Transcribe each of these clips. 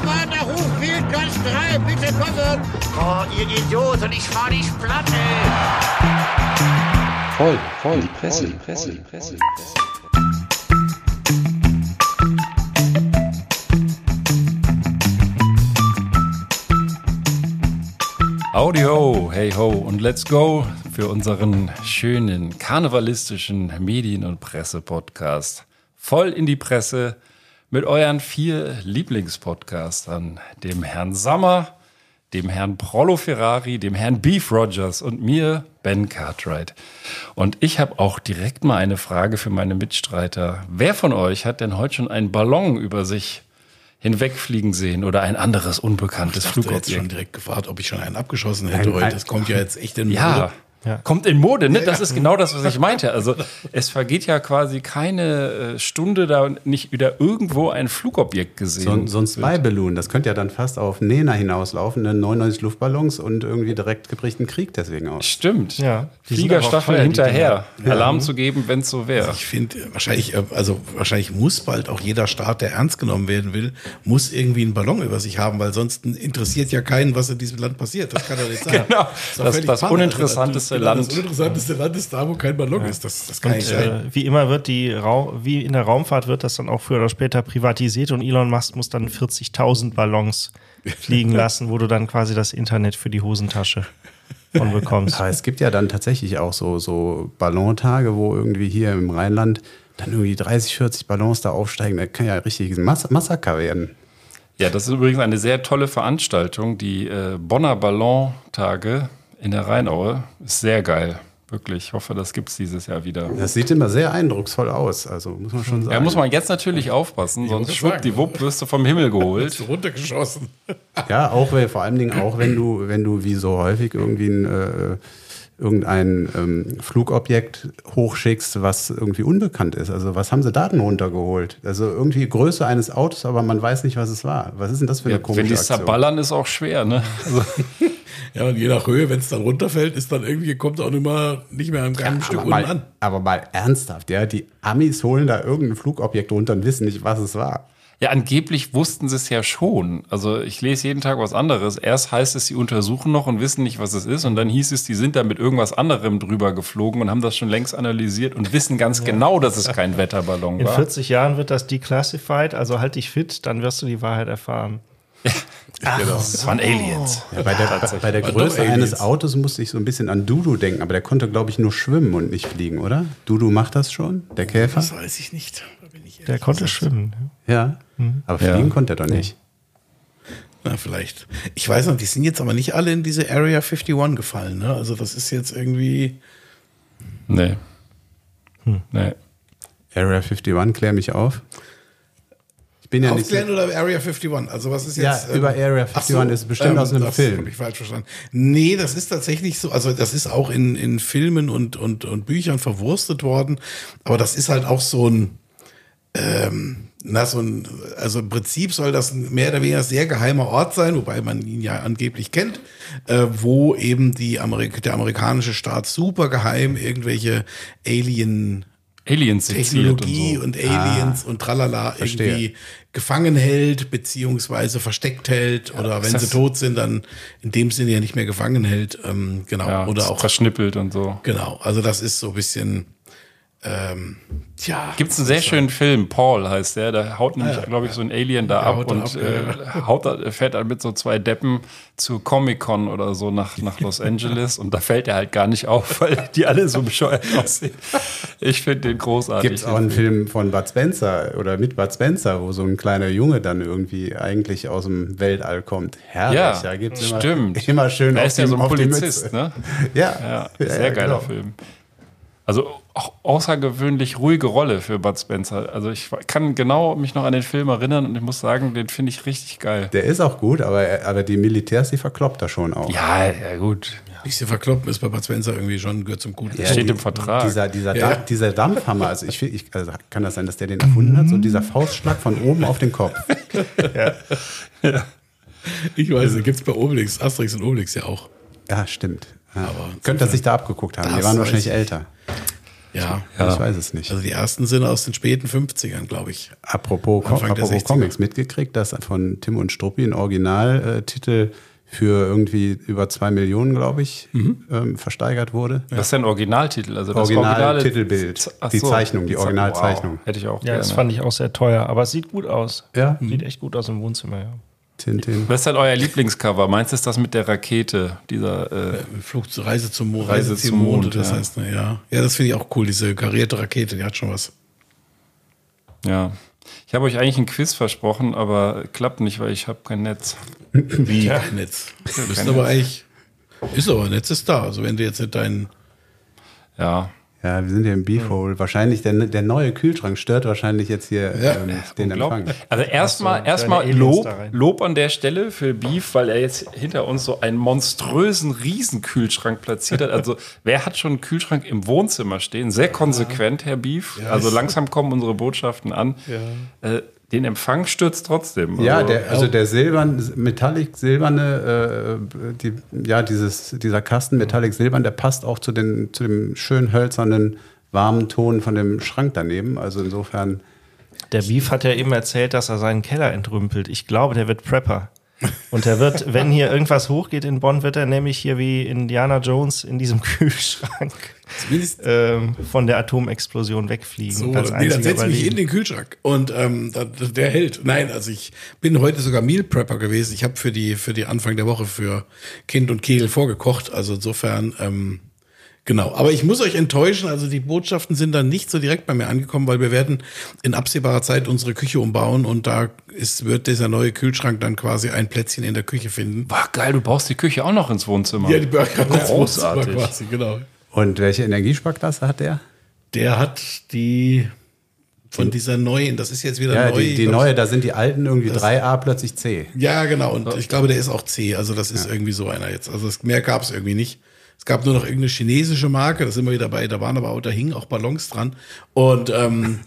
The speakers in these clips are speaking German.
Commander Hochfield, Gast 3, bitte kommen! Oh, ihr Idioten, ich fahr dich platt, ey! Voll, voll, die Presse, die Presse, die Presse, die Presse. Audio, hey ho und let's go für unseren schönen karnevalistischen Medien- und Presse-Podcast. Voll in die Presse mit euren vier Lieblingspodcastern, dem Herrn Sammer, dem Herrn Prollo Ferrari, dem Herrn Beef Rogers und mir, Ben Cartwright. Und ich habe auch direkt mal eine Frage für meine Mitstreiter. Wer von euch hat denn heute schon einen Ballon über sich hinwegfliegen sehen oder ein anderes unbekanntes Ich dachte jetzt schon Flugobjekt? direkt gefragt, ob ich schon einen abgeschossen hätte Ein- heute. ein- Das kommt ja jetzt echt in Ja, Mode. Kommt in Mode, ne? Das ist genau das, was ich meinte. Also es vergeht ja quasi keine äh, Stunde da nicht wieder irgendwo ein Flugobjekt gesehen. So, so ein Spy-Balloon, das könnte ja dann fast auf Nena hinauslaufen, ne? 99 Luftballons und irgendwie direkt gebricht einen Krieg deswegen aus. Stimmt. Ja, Fliegerstaffel hinterher. Alarm zu geben, wenn es so wäre. Ich finde, wahrscheinlich, äh, also wahrscheinlich muss bald auch jeder Staat, der ernst genommen werden will, muss irgendwie einen Ballon über sich haben, weil sonst interessiert ja keinen, was in diesem Land passiert. Das kann doch nicht sein. Genau. ist Das- völlig das Panne. Uninteressanteste Genau, Land. Das uninteressanteste Land ist da, wo kein Ballon ist. Das, das kann Und nicht sein. äh, wie immer wird die Rau wie in der Raumfahrt wird das dann auch früher oder später privatisiert und Elon Musk muss dann 40.000 Ballons fliegen lassen, wo du dann quasi das Internet für die Hosentasche von bekommst. Aber es gibt ja dann tatsächlich auch so, so Ballontage, wo irgendwie hier im Rheinland dann irgendwie 30, 40 Ballons da aufsteigen. Da kann ja richtig ein Mas Massaker werden. Ja, das ist übrigens eine sehr tolle Veranstaltung. Die äh, Bonner Ballontage in der Rheinaue ist sehr geil. Wirklich. Ich hoffe, das gibt es dieses Jahr wieder. Das sieht immer sehr eindrucksvoll aus, also muss man schon sagen. Ja, muss man jetzt natürlich aufpassen, sonst muss schwuppdiwupp wirst du vom Himmel geholt. Ist runtergeschossen. Ja, auch wenn, vor allen Dingen auch, wenn du, wenn du wie so häufig irgendwie ein, äh, irgendein ähm, Flugobjekt hochschickst, was irgendwie unbekannt ist. Also was haben sie da denn runtergeholt? Also irgendwie Größe eines Autos, aber man weiß nicht, was es war. Was ist denn das für eine Ja, komische wenn die Aktion? zerballern, ist auch schwer, ne? Also, Ja, und je nach Höhe, wenn es dann runterfällt, ist dann irgendwie, kommt auch immer nicht mehr an keinem Stück aber, unten mal, an. aber mal ernsthaft, ja, die Amis holen da irgendein Flugobjekt runter und wissen nicht, was es war. Ja, angeblich wussten sie es ja schon. Also ich lese jeden Tag was anderes. Erst heißt es, sie untersuchen noch und wissen nicht, was es ist. Und dann hieß es, die sind da mit irgendwas anderem drüber geflogen und haben das schon längst analysisi und wissen ganz genau, dass es kein Wetterballon In war. 40 Jahren wird das declassified, also halt dich fit, dann wirst du die Wahrheit erfahren. Das waren Aliens. Ja, bei, der, bei der Größe eines Autos musste ich so ein bisschen an Dudu denken, aber der konnte, glaube ich, nur schwimmen und nicht fliegen, oder? Dudu macht das schon, der Käfer? Das weiß ich nicht. Da bin ich Der konnte gesagt- schwimmen. Ja, aber Ja. fliegen konnte er doch nicht. Na, vielleicht. Ich weiß noch, die sind jetzt aber nicht alle in diese Area 51 gefallen. Ne? Also das ist jetzt irgendwie. Nee. Nee. Area 51, klär mich auf. Ich bin ja nicht. Aufklären oder Area 51? Also was ist Ja, jetzt? über Area 51 ist bestimmt aus einem das Film. habe ich falsch verstanden. Nee, das ist tatsächlich so. Also das ist auch in, in Filmen und, und, und Büchern verwurstet worden. Aber das ist halt auch so ein, ähm, na, so ein, also im Prinzip soll das ein mehr oder weniger sehr geheimer Ort sein, wobei man ihn ja angeblich kennt, äh, wo eben die Amerik der amerikanische Staat super geheim irgendwelche Alien Aliens Technologie und und, so. Aliens und tralala verstehe. irgendwie gefangen hält, beziehungsweise versteckt hält oder wenn sie tot sind, dann in dem Sinne ja nicht mehr gefangen hält. Ähm, genau. Ja, oder auch. verschnippelt und so. Genau. Also das ist so ein bisschen. Ähm, tja. Gibt es einen sehr schönen Film, Paul heißt der, da haut nämlich, glaube ich, so ein Alien da ab da und ab, äh, haut da, fährt dann mit so zwei Deppen zu Comic-Con oder so nach, nach Los Angeles und da fällt er halt gar nicht auf, weil die alle so bescheuert aussehen. Ich finde den großartig. Gibt es auch einen Film von Bud Spencer oder mit Bud Spencer, wo so ein kleiner Junge dann irgendwie eigentlich aus dem Weltall kommt? Herrlich, Ja, da gibt's stimmt. Immer, immer schön Er auf ist ja so ein Polizist, ne? Ja, Ja, sehr geiler genau. Film. Also auch außergewöhnlich ruhige Rolle für Bud Spencer. Also ich kann genau mich noch an den Film erinnern und ich muss sagen, den finde ich richtig geil. Der ist auch gut, aber, aber die Militärs, die verkloppt er schon auch. Ja, ja gut. bisschen verkloppen ist bei Bud Spencer irgendwie schon, gehört zum Guten. Ja, steht die- im Vertrag. Dieser, dieser, Ja. Da- dieser Dampfhammer, also ich, ich also kann das sein, dass der den erfunden hat? So dieser Faustschlag von oben auf den Kopf. Ich weiß, gibt es bei Obelix, Asterix und Obelix ja auch. Ja, stimmt. Ja. Aber Könnte er sich da abgeguckt haben. Die waren wahrscheinlich ich. älter. Ja. Ich weiß es nicht. Also die ersten sind aus den späten 50ern, glaube ich. Apropos, Com Anfang apropos 60er. Comics, mitgekriegt, dass von Tim und Struppi ein Originaltitel für irgendwie über zwei Millionen, glaube ich, Mhm. ähm, versteigert wurde. Das ist ja ein Originaltitel. Also das Original-Titelbild. Ach Die so. Zeichnung, die Originalzeichnung. Wow. Hätte ich auch Ja, das gerne. fand ich auch sehr teuer, aber es sieht gut aus. Ja, Sieht echt gut aus im Wohnzimmer, ja. Tintin. Was ist denn euer Lieblingscover? Meinst du ist das mit der Rakete? Dieser, äh, Flug zur Reise zum Mond. Reise zum Mond, Mond, das ja. heißt, ne, ja. Ja, das finde ich auch cool, diese karierte Rakete, die hat schon was. ja. Ich habe euch eigentlich ein Quiz versprochen, aber klappt nicht, weil ich habe kein Netz. Wie? Kein Netz. Ist aber eigentlich, ist aber, Netz ist da. Also wenn du jetzt nicht deinen, Ja. Ja, wir sind hier im Beefhole. Wahrscheinlich der, der neue Kühlschrank stört wahrscheinlich jetzt hier Ja. ähm, den. Empfang. Also erstmal erstmal Lob. Lob an der Stelle für Beef, weil er jetzt hinter uns so einen monströsen Riesenkühlschrank platziert hat. Also wer hat schon einen Kühlschrank im Wohnzimmer stehen? Sehr konsequent, Herr Beef. also langsam kommen unsere Botschaften an. Äh, den Empfang stürzt trotzdem. Ja, Also- der, also der silbern, metallic silberne, äh, die, ja, dieses, dieser Kasten metallic silbern, der passt auch zu, den, zu dem schön hölzernen, warmen Ton von dem Schrank daneben. Also insofern, Der Beef hat ja eben erzählt, dass er seinen Keller entrümpelt. Ich glaube, der wird Prepper. Und der wird, wenn hier irgendwas hochgeht in Bonn, wird er nämlich hier wie Indiana Jones in diesem Kühlschrank ähm, von der Atomexplosion wegfliegen. so, als nee, dann setze ich mich in den Kühlschrank und ähm, der hält. Nein, also ich bin heute sogar Meal Prepper gewesen. Ich habe für die, für die Anfang der Woche für Kind und Kegel vorgekocht. Also insofern, ähm, Genau, aber ich muss euch enttäuschen, also die Botschaften sind dann nicht so direkt bei mir angekommen, weil wir werden in absehbarer Zeit unsere Küche umbauen und da ist, wird dieser neue Kühlschrank dann quasi ein Plätzchen in der Küche finden. Boah, geil, du baust die Küche auch noch ins Wohnzimmer. Ja, die Burger Großartig. quasi, genau. und welche Energiesparklasse hat der? Der hat die von dieser neuen, das ist jetzt wieder Ja, neu. die, die neue, da sind die alten irgendwie 3a plötzlich C. Ja, genau. Und ich glaube, der ist auch C. Also das ist irgendwie so einer jetzt. Also mehr gab es irgendwie nicht. Es gab nur noch irgendeine chinesische Marke, da sind wir wieder bei, da waren aber auch, da hingen auch Ballons dran. Und ähm,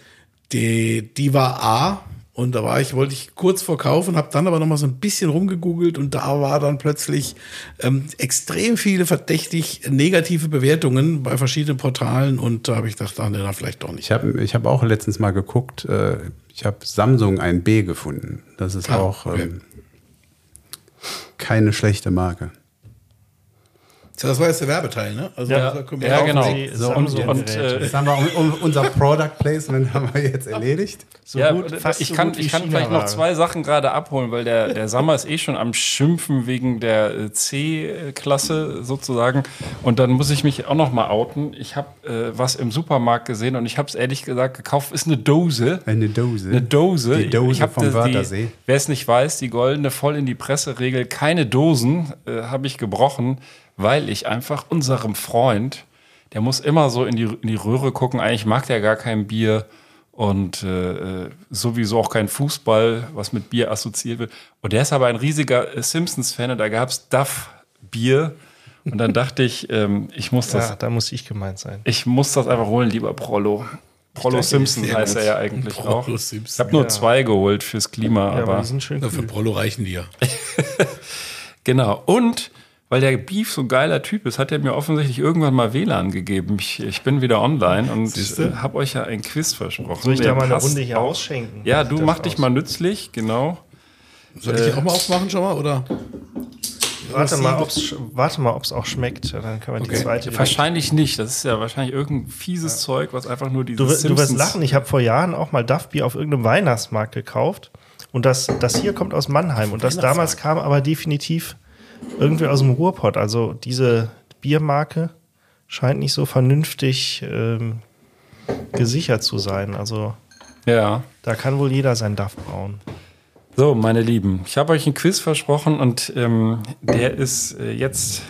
die, die war A. Und da war ich, wollte ich kurz vorkaufen, habe dann aber noch mal so ein bisschen rumgegoogelt und da war dann plötzlich ähm, extrem viele verdächtig negative Bewertungen bei verschiedenen Portalen und da habe ich gedacht, ach, nee, dann vielleicht doch nicht. Ich habe ich hab auch letztens mal geguckt, äh, ich habe Samsung ein B gefunden. Das ist Ah, auch okay. ähm, keine schlechte Marke. Tja, Das war jetzt der Werbeteil, ne? Also Ja, ja genau. Sie So, und, und äh, Das haben wir, um, um, unser Product Placement haben wir jetzt erledigt. So ja, gut, fast ich so kann, gut ich kann vielleicht noch zwei Sachen gerade abholen, weil der, der Sammer ist eh schon am Schimpfen wegen der äh, C-Klasse sozusagen. Und dann muss ich mich auch noch mal outen. Ich habe äh, was im Supermarkt gesehen und ich habe es ehrlich gesagt gekauft. Ist eine Dose. Eine Dose. Eine Dose. Die Dose ich vom das- Wörthersee. Die, Wer es nicht weiß, die goldene voll in die Presse-Regel, keine Dosen, äh, habe ich gebrochen, weil ich einfach unserem Freund, der muss immer so in die, in die Röhre gucken, eigentlich mag der gar kein Bier und äh, äh, sowieso auch kein Fußball, was mit Bier assoziiert wird. Und der ist aber ein riesiger äh, Simpsons-Fan und da gab es Duff-Bier. Und dann dachte ich, ähm, ich muss das Ja, da muss ich gemeint sein. ich muss das einfach holen, lieber Prollo. Prollo Simpson heißt er ja eigentlich Prollo auch. Ich Simpson, habe nur ja. zwei geholt fürs Klima, Ja, aber aber die sind schön Na, für. Prollo reichen die ja. genau. Und weil der Beef so ein geiler Typ ist, hat er mir offensichtlich irgendwann mal WLAN gegeben. Ich, ich bin wieder online und äh, habe euch ja ein Quiz versprochen. Soll ich Der da mal eine Runde hier auch. ausschenken? Ja, du mach dich aus? mal nützlich, genau. Soll ich die auch mal aufmachen schon mal? Oder? Warte mal, ob's, warte mal, ob es auch schmeckt. Dann können wir die Okay. zweite. Wahrscheinlich nicht. Das ist ja wahrscheinlich irgendein fieses Zeug, was einfach nur dieses Du, wirst- du wirst lachen. Ich habe vor Jahren auch mal Duff Bier auf irgendeinem Weihnachtsmarkt gekauft. Und das, das hier kommt aus Mannheim. Und das damals kam aber definitiv irgendwie aus dem Ruhrpott. Also diese Biermarke scheint nicht so vernünftig ähm, gesichert zu sein. Also Ja. da kann wohl jeder sein Duff brauen. So, meine Lieben, ich habe euch einen Quiz versprochen und ähm, der ist äh, jetzt,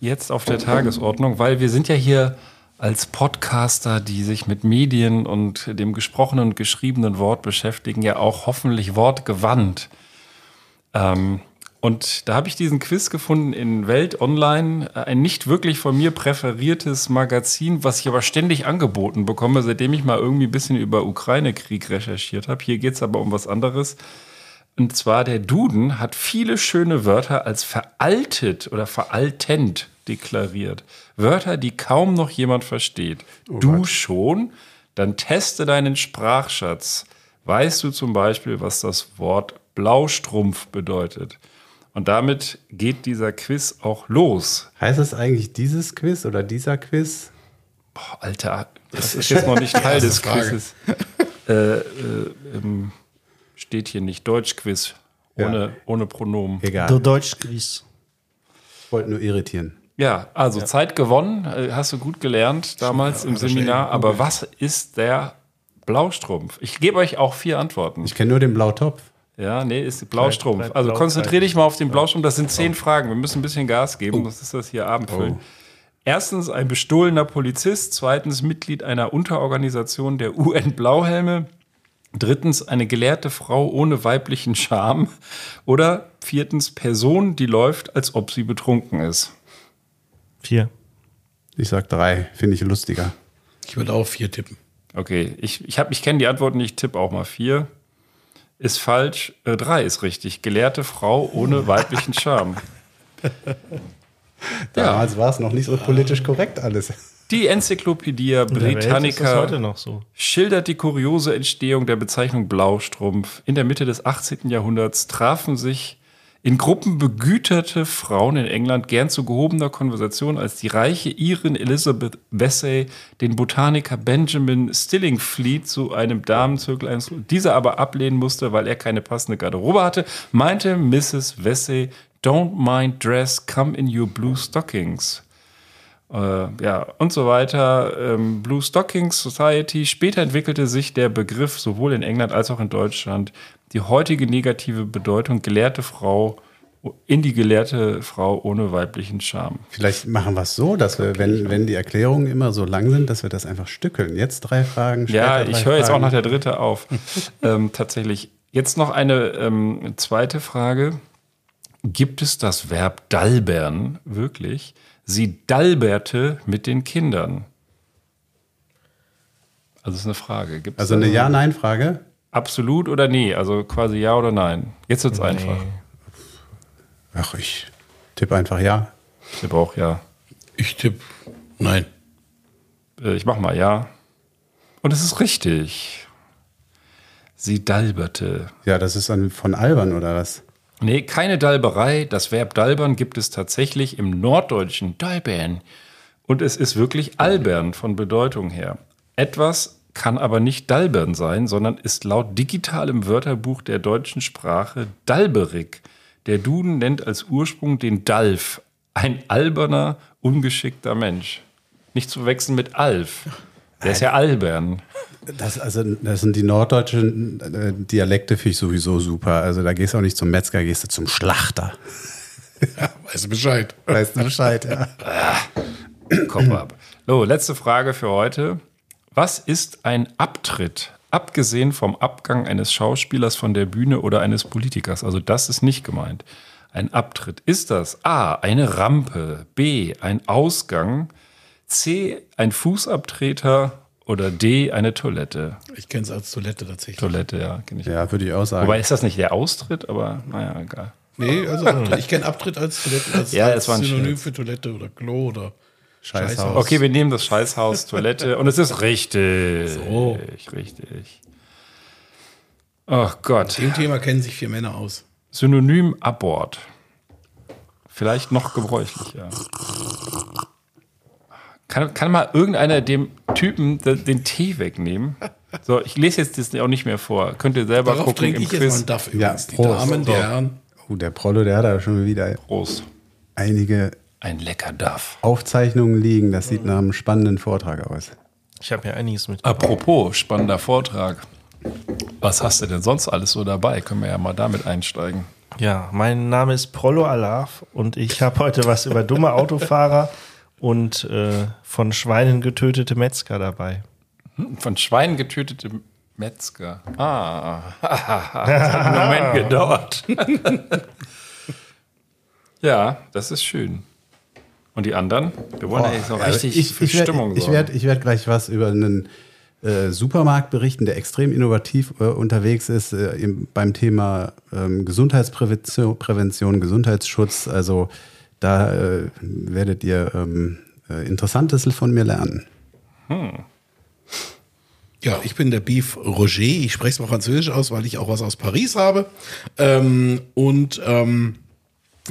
jetzt auf der Tagesordnung, weil wir sind ja hier als Podcaster, die sich mit Medien und dem gesprochenen und geschriebenen Wort beschäftigen, ja auch hoffentlich wortgewandt. Ähm, und da habe ich diesen Quiz gefunden in Welt Online, äh, ein nicht wirklich von mir präferiertes Magazin, was ich aber ständig angeboten bekomme, seitdem ich mal irgendwie ein bisschen über Ukraine-Krieg recherchiert habe. Hier geht es aber um was anderes. Und zwar der Duden hat viele schöne Wörter als veraltet oder veraltend deklariert. Wörter, die kaum noch jemand versteht. du schon? Dann teste deinen Sprachschatz. Weißt du zum Beispiel, was das Wort Blaustrumpf bedeutet? Und damit geht dieser Quiz auch los. Heißt es eigentlich dieses Quiz oder dieser Quiz? Boah, Alter, das ist jetzt noch nicht Teil des Frage. Quizzes. Äh, äh, ähm, steht hier nicht Deutschquiz ohne, Ja. ohne Pronomen. Egal. Der Deutschquiz. Ich wollte nur irritieren. Ja, also Zeit gewonnen, äh, hast du gut gelernt damals im Seminar. Aber was ist der Blaustrumpf? Ich gebe euch auch vier Antworten. Ich kenne nur den Blautopf. Ja, nee, ist Blaustrumpf. Bleib- bleib also blau, konzentrier bleib- dich mal auf den Blaustrumpf. Das sind zehn Fragen. Wir müssen ein bisschen Gas geben, sonst ist das hier Abendfüllen. Erstens ein bestohlener Polizist. Zweitens Mitglied einer Unterorganisation der UN-Blauhelme. Drittens eine gelehrte Frau ohne weiblichen Charme. Oder viertens Person, die läuft, als ob sie betrunken ist. Vier. Ich sag drei, finde ich lustiger. Ich würde auch vier tippen. Okay, ich, ich, hab- ich kenne die Antworten, ich tippe auch mal vier. Ist falsch. Äh, drei ist richtig. Gelehrte Frau ohne weiblichen Charme. Damals war es noch nicht so politisch korrekt alles. Die Enzyklopädie Britannica heute noch so. schildert die kuriose Entstehung der Bezeichnung Blaustrumpf. In der Mitte des 18. Jahrhunderts trafen sich in Gruppen begüterte Frauen in England gern zu gehobener Konversation, als die reiche Irin Elizabeth Vesey den Botaniker Benjamin Stillingfleet zu einem Damenzirkel einlud. Dieser aber ablehnen musste, weil er keine passende Garderobe hatte, meinte Mrs. Vesey, don't mind dress, come in your blue stockings äh, ja, und so weiter. Ähm, Blue Stockings Society. Später entwickelte sich der Begriff sowohl in England als auch in Deutschland die heutige negative Bedeutung gelehrte Frau in die gelehrte Frau ohne weiblichen Charme. Vielleicht machen wir es so, dass wir, wenn, wenn die Erklärungen immer so lang sind, dass wir das einfach stückeln. Jetzt drei Fragen, Ja, ich höre jetzt auch nach der dritte auf. ähm, tatsächlich. Jetzt noch eine ähm, zweite Frage. Gibt es das Verb dalbern wirklich? Sie dalberte mit den Kindern. Also das ist eine Frage. Gibt's Also eine Ja-Nein-Frage. Absolut oder nee? Also quasi ja oder nein? Jetzt wird's einfach. Ach, ich tippe einfach Ja. Ich tippe auch ja. Ich tippe nein. Äh, Ich mach mal ja. Und es ist richtig. Sie dalberte. Ja, das ist dann von Albern oder was? Nee, keine Dalberei. Das Verb dalbern gibt es tatsächlich im Norddeutschen dalbern. Und es ist wirklich albern von Bedeutung her. Etwas kann aber nicht dalbern sein, sondern ist laut digitalem Wörterbuch der deutschen Sprache dalberig. Der Duden nennt als Ursprung den Dalf, ein alberner, ungeschickter Mensch. Nicht zu wechseln mit Alf. Der ist ja albern. Das, also, das sind die norddeutschen äh, Dialekte, finde ich sowieso super. Also da gehst du auch nicht zum Metzger, gehst du zum Schlachter. Ja, weißt du Bescheid. Weißt du Bescheid, ja. Kopf ab. So, letzte Frage für heute. Was ist ein Abtritt? Abgesehen vom Abgang eines Schauspielers von der Bühne oder eines Politikers. Also das ist nicht gemeint. Ein Abtritt. Ist das A, eine Rampe, B, ein Ausgang, C, ein Fußabtreter oder D, eine Toilette? Ich kenne es als Toilette tatsächlich. Toilette, ja, kenne ich. Ja, würde ich auch sagen. Wobei ist das nicht der Austritt, aber naja, egal. Nee, also ich kenne Abtritt als Toilette, als, Ja, als es war ein Synonym für Toilette oder Klo oder Scheißhaus. Okay, wir nehmen das Scheißhaus, Toilette und es ist richtig. So. Richtig. Ach Gott. Dem Thema kennen sich vier Männer aus. Synonym Abort. Vielleicht noch gebräuchlicher. Kann, kann mal irgendeiner dem Typen de- den Tee wegnehmen? So, ich lese jetzt das auch nicht mehr vor. Könnt ihr selber Darauf gucken im ich jetzt mal Quiz. einen Duff Ja, übrigens. die Prost. Damen, die So. Herren. Oh, der Prollo, der hat da schon wieder Prost. einige Ein lecker Duff. Aufzeichnungen liegen. Das sieht nach einem spannenden Vortrag aus. Ich habe ja einiges mit. Apropos, spannender Vortrag. Was hast du denn sonst alles so dabei? Können wir ja mal damit einsteigen. Ja, mein Name ist Prollo Alaf und ich habe heute was über dumme Autofahrer und äh, von Schweinen getötete Metzger dabei. Von Schweinen getötete Metzger. Ah, das hat einen Moment gedauert. ja, das ist schön. Und die anderen? Wir wollen ja jetzt noch richtig ich für ich werd- Stimmung ich sorgen. werde ich werd gleich was über einen äh, Supermarktberichten, der extrem innovativ äh, unterwegs ist äh, im, beim Thema ähm, Gesundheitsprävention, Prävention, Gesundheitsschutz. Also da äh, werdet ihr ähm, äh, Interessantes von mir lernen. Ja, ich bin der Beef Roger. Ich spreche es mal französisch aus, weil ich auch was aus Paris habe. Ähm, und ähm,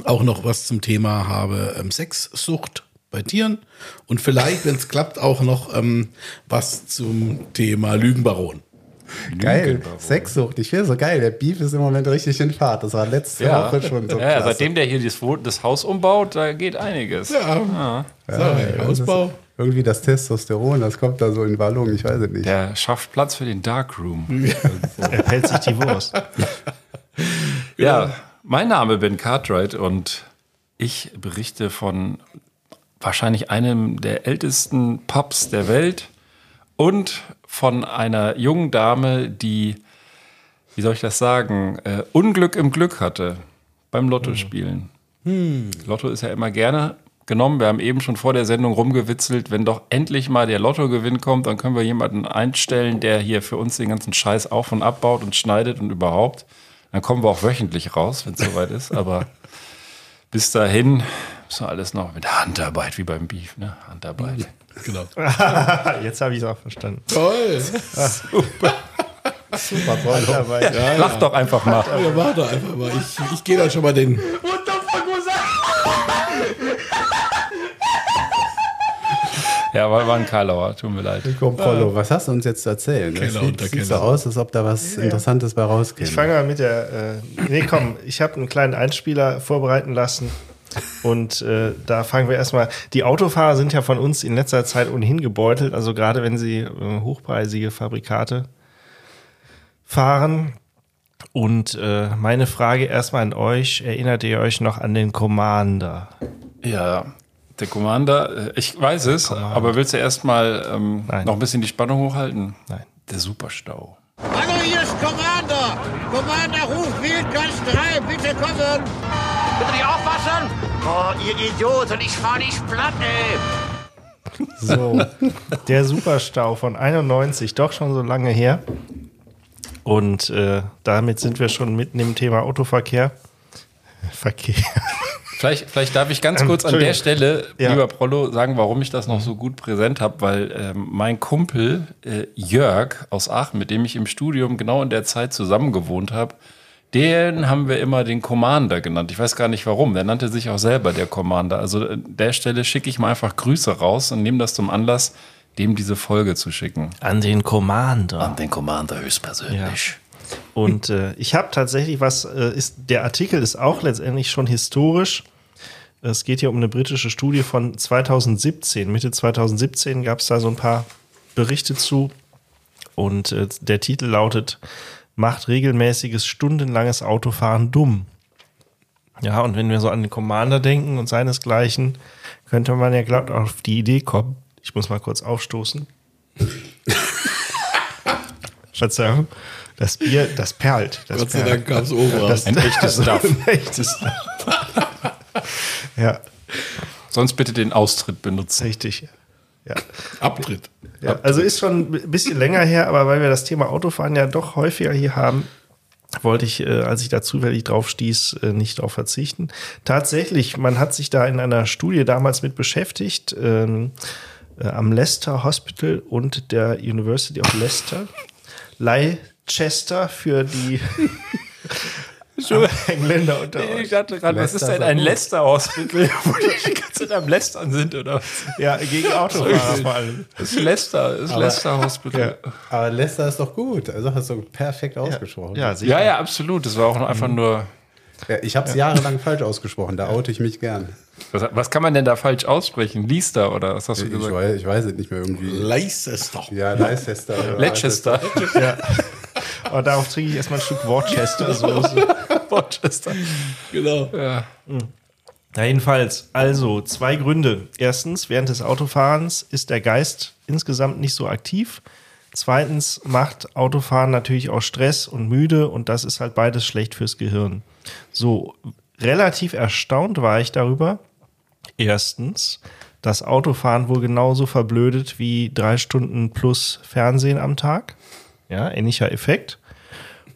auch noch was zum Thema habe ähm, Sexsucht bei Tieren. Und vielleicht, wenn es klappt, auch noch ähm, was zum Thema Lügenbaron. Geil, Sexsucht. Ich finde so geil. Der Beef ist im Moment richtig in Fahrt. Das war letzte Ja, Woche schon so. ja, klasse. seitdem der hier das, Haus umbaut, da geht einiges. Ja, so, Ja, das ist Ausbau. Irgendwie das Testosteron, das kommt da so in Wallung, ich weiß es nicht. Der schafft Platz für den Darkroom. Er pellt sich die Wurst. Ja, mein Name Ben Cartwright und ich berichte von wahrscheinlich einem der ältesten Pubs der Welt und von einer jungen Dame, die, wie soll ich das sagen, äh, Unglück im Glück hatte beim Lottospielen. Lotto ist ja immer gerne genommen. Wir haben eben schon vor der Sendung rumgewitzelt, wenn doch endlich mal der Lottogewinn kommt, dann können wir jemanden einstellen, der hier für uns den ganzen Scheiß auf und abbaut und schneidet und überhaupt. Dann kommen wir auch wöchentlich raus, wenn es soweit ist. Aber bis dahin müssen wir alles noch mit Handarbeit, wie beim Beef, ne? Handarbeit. Genau. Jetzt habe ich es auch verstanden. Toll. Super toll. Dabei. Lach doch einfach mal. Ja, mach doch einfach mal. Ich, ich gehe dann schon mal den. Ja, war, war ein Karlauer, tut mir leid. Komm, Prollo, was hast du uns jetzt zu erzählen? Das Keller sieht, sieht so aus, als ob da was Interessantes bei rauskäme. Ich fange mal mit der. Äh, nee, komm, ich habe einen kleinen Einspieler vorbereiten lassen. Und äh, da fangen wir erstmal. Die Autofahrer sind ja von uns in letzter Zeit ohnehin gebeutelt. Also gerade wenn sie äh, hochpreisige Fabrikate fahren. Und äh, meine Frage erstmal an euch: Erinnert ihr euch noch an den Commander? Ja, der Commander, äh, ich weiß es, aber willst du erstmal ähm, noch ein bisschen die Spannung hochhalten? Nein. Der Superstau. Hallo, hier ist Commander. Commander ruft Wildgans 3, bitte kommen. Bitte nicht aufpassen! Oh, ihr Idioten, ich fahr dich platt, ey! So, der Superstau von 91, doch schon so lange her. Und äh, damit sind wir schon mitten im Thema Autoverkehr. Verkehr. Vielleicht, vielleicht darf ich ganz Ähm, kurz an der. Stelle, Ja. lieber Prollo, sagen, warum ich das noch so gut präsent habe, weil ähm, mein Kumpel äh, Jörg aus Aachen, mit dem ich im Studium genau in der Zeit zusammen gewohnt habe, den haben wir immer den Commander genannt. Ich weiß gar nicht warum. Der nannte sich auch selber der Commander. Also an der Stelle schicke ich mal einfach Grüße raus und nehme das zum Anlass, dem diese Folge zu schicken. An den Commander. Den Commander höchstpersönlich. Und äh, ich habe tatsächlich was, äh, ist, der Artikel ist auch letztendlich schon historisch. Es geht hier um eine britische Studie von 2017. Mitte 2017 gab es da so ein paar Berichte zu. Und äh, der Titel lautet: Macht regelmäßiges stundenlanges Autofahren dumm. Ja, und wenn wir so an den Commander denken und seinesgleichen, könnte man ja glaubt auf die Idee kommen. Ich muss mal kurz aufstoßen. Verzeihung. Das Bier, das perlt. Das Gott sei perlt. Dank kam es oben raus. Das Ein echtes Stuff. Ein echtes ja, Sonst bitte den Austritt benutzen. richtig. Ja. Abtritt. ja. Also ist schon ein bisschen länger her, aber weil wir das Thema Autofahren ja doch häufiger hier haben, wollte ich, äh, als ich da zufällig drauf stieß, äh, nicht darauf verzichten. Tatsächlich, man hat sich da in einer Studie damals mit beschäftigt, ähm, äh, am Leicester Hospital und der University of Leicester. Leicester für die Engländer unter euch. Ich dachte gerade, was ist Leicester denn ein auch gut. Leicester-Hospital, wo die die ganze Zeit am Lästern sind, oder? was? Ja, gegen Autofahrer vor allem. Das ist Leicester, das ist Leicester-Hospital. Aber Leicester ist doch gut. Also hast du perfekt ausgesprochen. Ja. Ja, ja, absolut. Das war auch einfach nur. Ja, ich habe es jahrelang falsch ausgesprochen. Da oute ich mich gern. Was, was kann man denn da falsch aussprechen? Leicester oder was hast du Ich gesagt? weiß, ich weiß es nicht mehr irgendwie. Leicester. Ja, Leicester. oder- Leicester. Aber darauf trinke ich erstmal ein Stück Worcester-Soße. Worcester. Genau. Ja. Na, jedenfalls, also zwei Gründe. Erstens, während des Autofahrens ist der Geist insgesamt nicht so aktiv. Zweitens macht Autofahren natürlich auch Stress und müde und das ist halt beides schlecht fürs Gehirn. So, relativ erstaunt war ich darüber. Erstens, das Autofahren wohl genauso verblödet wie drei Stunden plus Fernsehen am Tag. Ja, ähnlicher Effekt.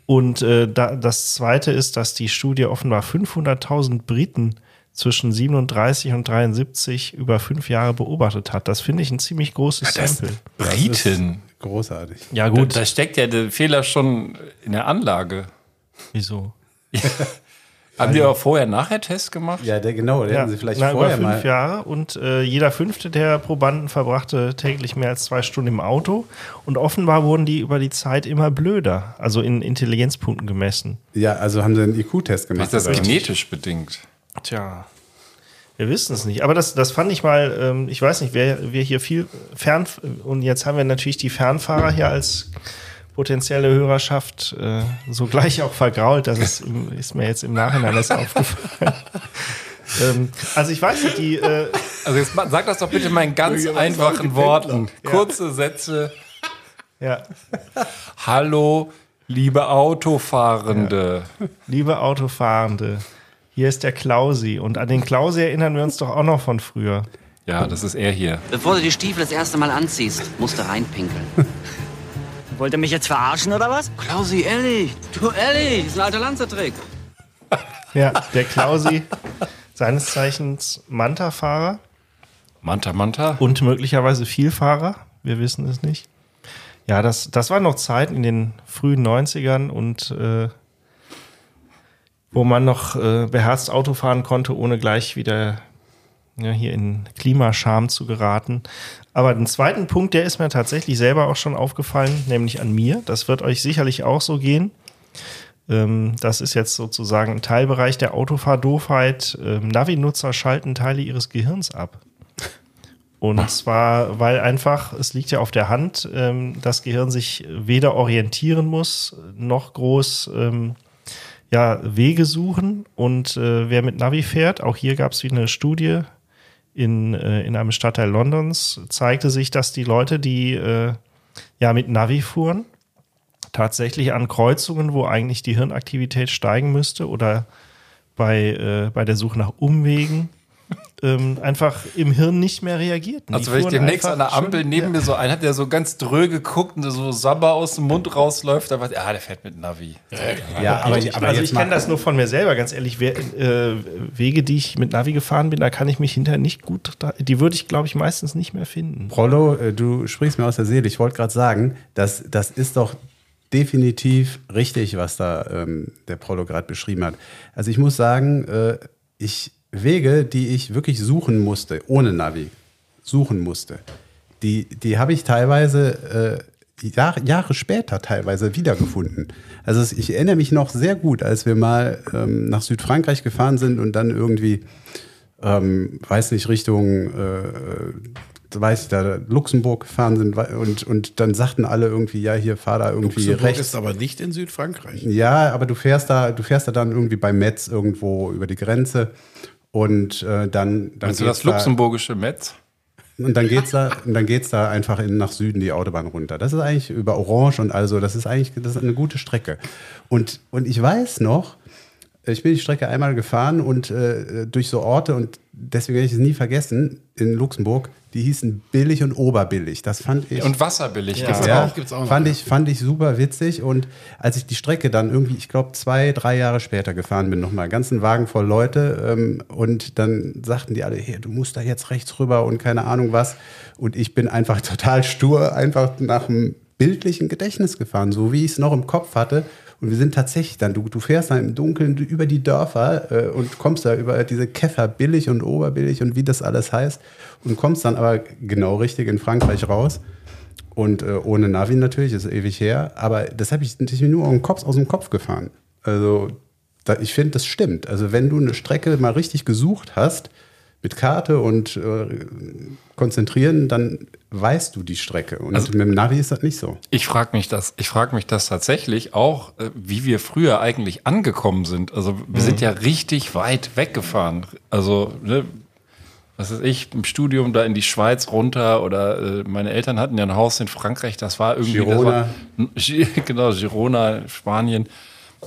Und äh, da, das Zweite ist, dass die Studie offenbar 500.000 Briten zwischen 37 und 73 über fünf Jahre beobachtet hat. Das finde ich ein ziemlich großes Das Sample. Briten. Großartig. Ja Gut, gut, da steckt ja der Fehler schon in der Anlage. wieso? Haben die auch vorher-nachher Test gemacht? Ja, der genau, den Ja, hätten sie vielleicht na, vorher über fünf mal. Jahre und äh, jeder fünfte der Probanden verbrachte täglich mehr als zwei Stunden im Auto und offenbar wurden die über die Zeit immer blöder, also in Intelligenzpunkten gemessen. Ja, also haben sie einen IQ-Test Ist gemacht. das oder genetisch bedingt? Tja, wir wissen es nicht. Aber das, das fand ich mal, ähm, ich weiß nicht, wer, wer hier viel fern und jetzt haben wir natürlich die Fernfahrer hier als potenzielle Hörerschaft äh, so gleich auch vergrault. Das ist, im- ist mir jetzt im Nachhinein erst aufgefallen. ähm, also ich weiß nicht, die äh, Also jetzt sag das doch bitte mal in ganz einfachen Worten. Kurze Sätze. ja, Hallo, liebe Autofahrende. liebe Autofahrende, hier ist der Klausi und an den Klausi erinnern wir uns doch auch noch von früher. Ja, das ist er hier. Bevor du die Stiefel das erste Mal anziehst, musst du reinpinkeln. Wollt ihr mich jetzt verarschen oder was? Klausi, ehrlich. Du, ehrlich. Das ist ein alter Lanzertrick. Ja, der Klausi, seines Zeichens Manta-Fahrer. Manta, Manta. und möglicherweise Vielfahrer. Wir wissen es nicht. Ja, das, das waren noch Zeiten in den frühen 90ern und äh, wo man noch äh, beherzt Auto fahren konnte, ohne gleich wieder ja, hier in Klimascham zu geraten. Aber den zweiten Punkt, der ist mir tatsächlich selber auch schon aufgefallen, nämlich an mir. Das wird euch sicherlich auch so gehen. Ähm, das ist jetzt sozusagen ein Teilbereich der Autofahrdoofheit. Ähm, Navi-Nutzer schalten Teile ihres Gehirns ab. Und zwar, weil einfach, es liegt ja auf der Hand, ähm, das Gehirn sich weder orientieren muss, noch groß ähm, ja, Wege suchen. Und äh, wer mit Navi fährt, auch hier gab es wie eine Studie in, äh, in einem Stadtteil Londons, zeigte sich, dass die Leute, die äh, ja mit Navi fuhren, tatsächlich an Kreuzungen, wo eigentlich die Hirnaktivität steigen müsste oder bei, äh, bei der Suche nach Umwegen, ähm, einfach im Hirn nicht mehr reagierten. Also Die wenn ich demnächst an der Ampel schön- neben ja. mir so einen hat, der so ganz dröge guckt und so Sabber aus dem Mund rausläuft, dann weiß ich, ah, der fährt mit Navi. Ja, aber, aber also ich kenne das nur von mir selber, ganz ehrlich. Wer, äh, Wege, die ich mit Navi gefahren bin, da kann ich mich hinterher nicht gut, da, die würde ich, glaube ich, meistens nicht mehr finden. Prollo, äh, du sprichst mir aus der Seele. Ich wollte gerade sagen, das, das ist doch definitiv richtig, was da ähm, der Prollo gerade beschrieben hat. Also ich muss sagen, äh, ich Wege, die ich wirklich suchen musste, ohne Navi, suchen musste, die, die habe ich teilweise äh, Jahre, Jahre später teilweise wiedergefunden. Also ich erinnere mich noch sehr gut, als wir mal ähm, nach Südfrankreich gefahren sind und dann irgendwie ähm, weiß nicht, Richtung, äh, weiß ich, da Luxemburg gefahren sind und, und dann sagten alle irgendwie, ja, hier fahr da irgendwie Luxemburg rechts. ist aber nicht in Südfrankreich. Ja, aber du fährst da, du fährst da dann irgendwie bei Metz irgendwo über die Grenze und äh, dann, dann du das luxemburgische Metz? und dann geht's da, und dann geht's da einfach in, nach Süden die Autobahn runter. Das ist eigentlich über Orange und also, das ist eigentlich, das ist eine gute Strecke. Und, und ich weiß noch, ich bin die Strecke einmal gefahren und äh, durch so Orte und deswegen werde ich es nie vergessen, in Luxemburg, die hießen billig und oberbillig. Das fand ich. Und wasserbillig Ja. gibt's ja, auch. gibt's auch noch, fand, ja. ich, fand ich super witzig. Und als ich die Strecke dann irgendwie, ich glaube, zwei, drei Jahre später gefahren bin, nochmal, ganzen Wagen voll Leute. Ähm, und dann sagten die alle, hey, du musst da jetzt rechts rüber und keine Ahnung was. Und ich bin einfach total stur, einfach nach einem bildlichen Gedächtnis gefahren, so wie ich es noch im Kopf hatte. Und wir sind tatsächlich dann, du, du fährst dann im Dunkeln über die Dörfer äh, und kommst da über diese Käfer billig und oberbillig und wie das alles heißt und kommst dann aber genau richtig in Frankreich raus. Und äh, ohne Navi natürlich, ist ewig her. Aber das habe ich, das hab ich mir nur aus dem Kopf, aus dem Kopf gefahren. Also da, ich finde, das stimmt. Also wenn du eine Strecke mal richtig gesucht hast, mit Karte und äh, konzentrieren, dann weißt du die Strecke. Und Also- mit dem Navi ist das nicht so. Ich frage mich das, ich frage mich das tatsächlich auch, äh, wie wir früher eigentlich angekommen sind. Also wir sind ja richtig weit weggefahren. Also, ne, was weiß ich, im Studium da in die Schweiz runter oder äh, meine Eltern hatten ja ein Haus in Frankreich, das war irgendwie Girona. War, genau, Girona, Spanien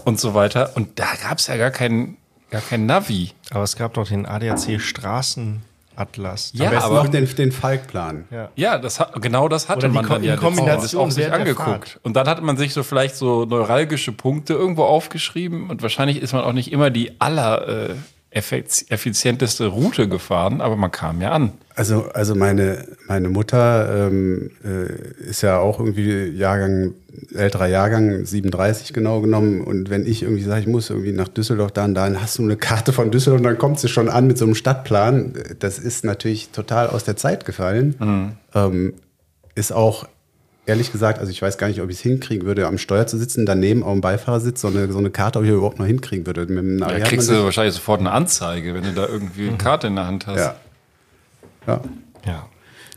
und so weiter. Und da gab es ja gar kein, gar kein Navi. Aber es gab doch den ADAC Straßen. Atlas. Ja, Am besten aber- noch den, den Falkplan. Ja, das hat, genau das hatte man dann in ja Kombination auch sich angeguckt. Fahrt. Und dann hatte man sich so vielleicht so neuralgische Punkte irgendwo aufgeschrieben und wahrscheinlich ist man auch nicht immer die aller äh, effizienteste Route gefahren, aber man kam ja an. Also, also meine, meine Mutter ähm, äh, ist ja auch irgendwie Jahrgang, älterer Jahrgang, 37 genau genommen. Und wenn ich irgendwie sage, ich muss irgendwie nach Düsseldorf, dann, dann hast du eine Karte von Düsseldorf und dann kommt sie schon an mit so einem Stadtplan. Das ist natürlich total aus der Zeit gefallen. Ähm, ist auch, ehrlich gesagt, also ich weiß gar nicht, ob ich es hinkriegen würde, am Steuer zu sitzen, daneben auf dem Beifahrersitz, so eine, so eine Karte, ob ich überhaupt noch hinkriegen würde. Mit Da kriegst du wahrscheinlich sofort eine Anzeige, wenn du da irgendwie eine Karte in der Hand hast. ja. Ja. Ja.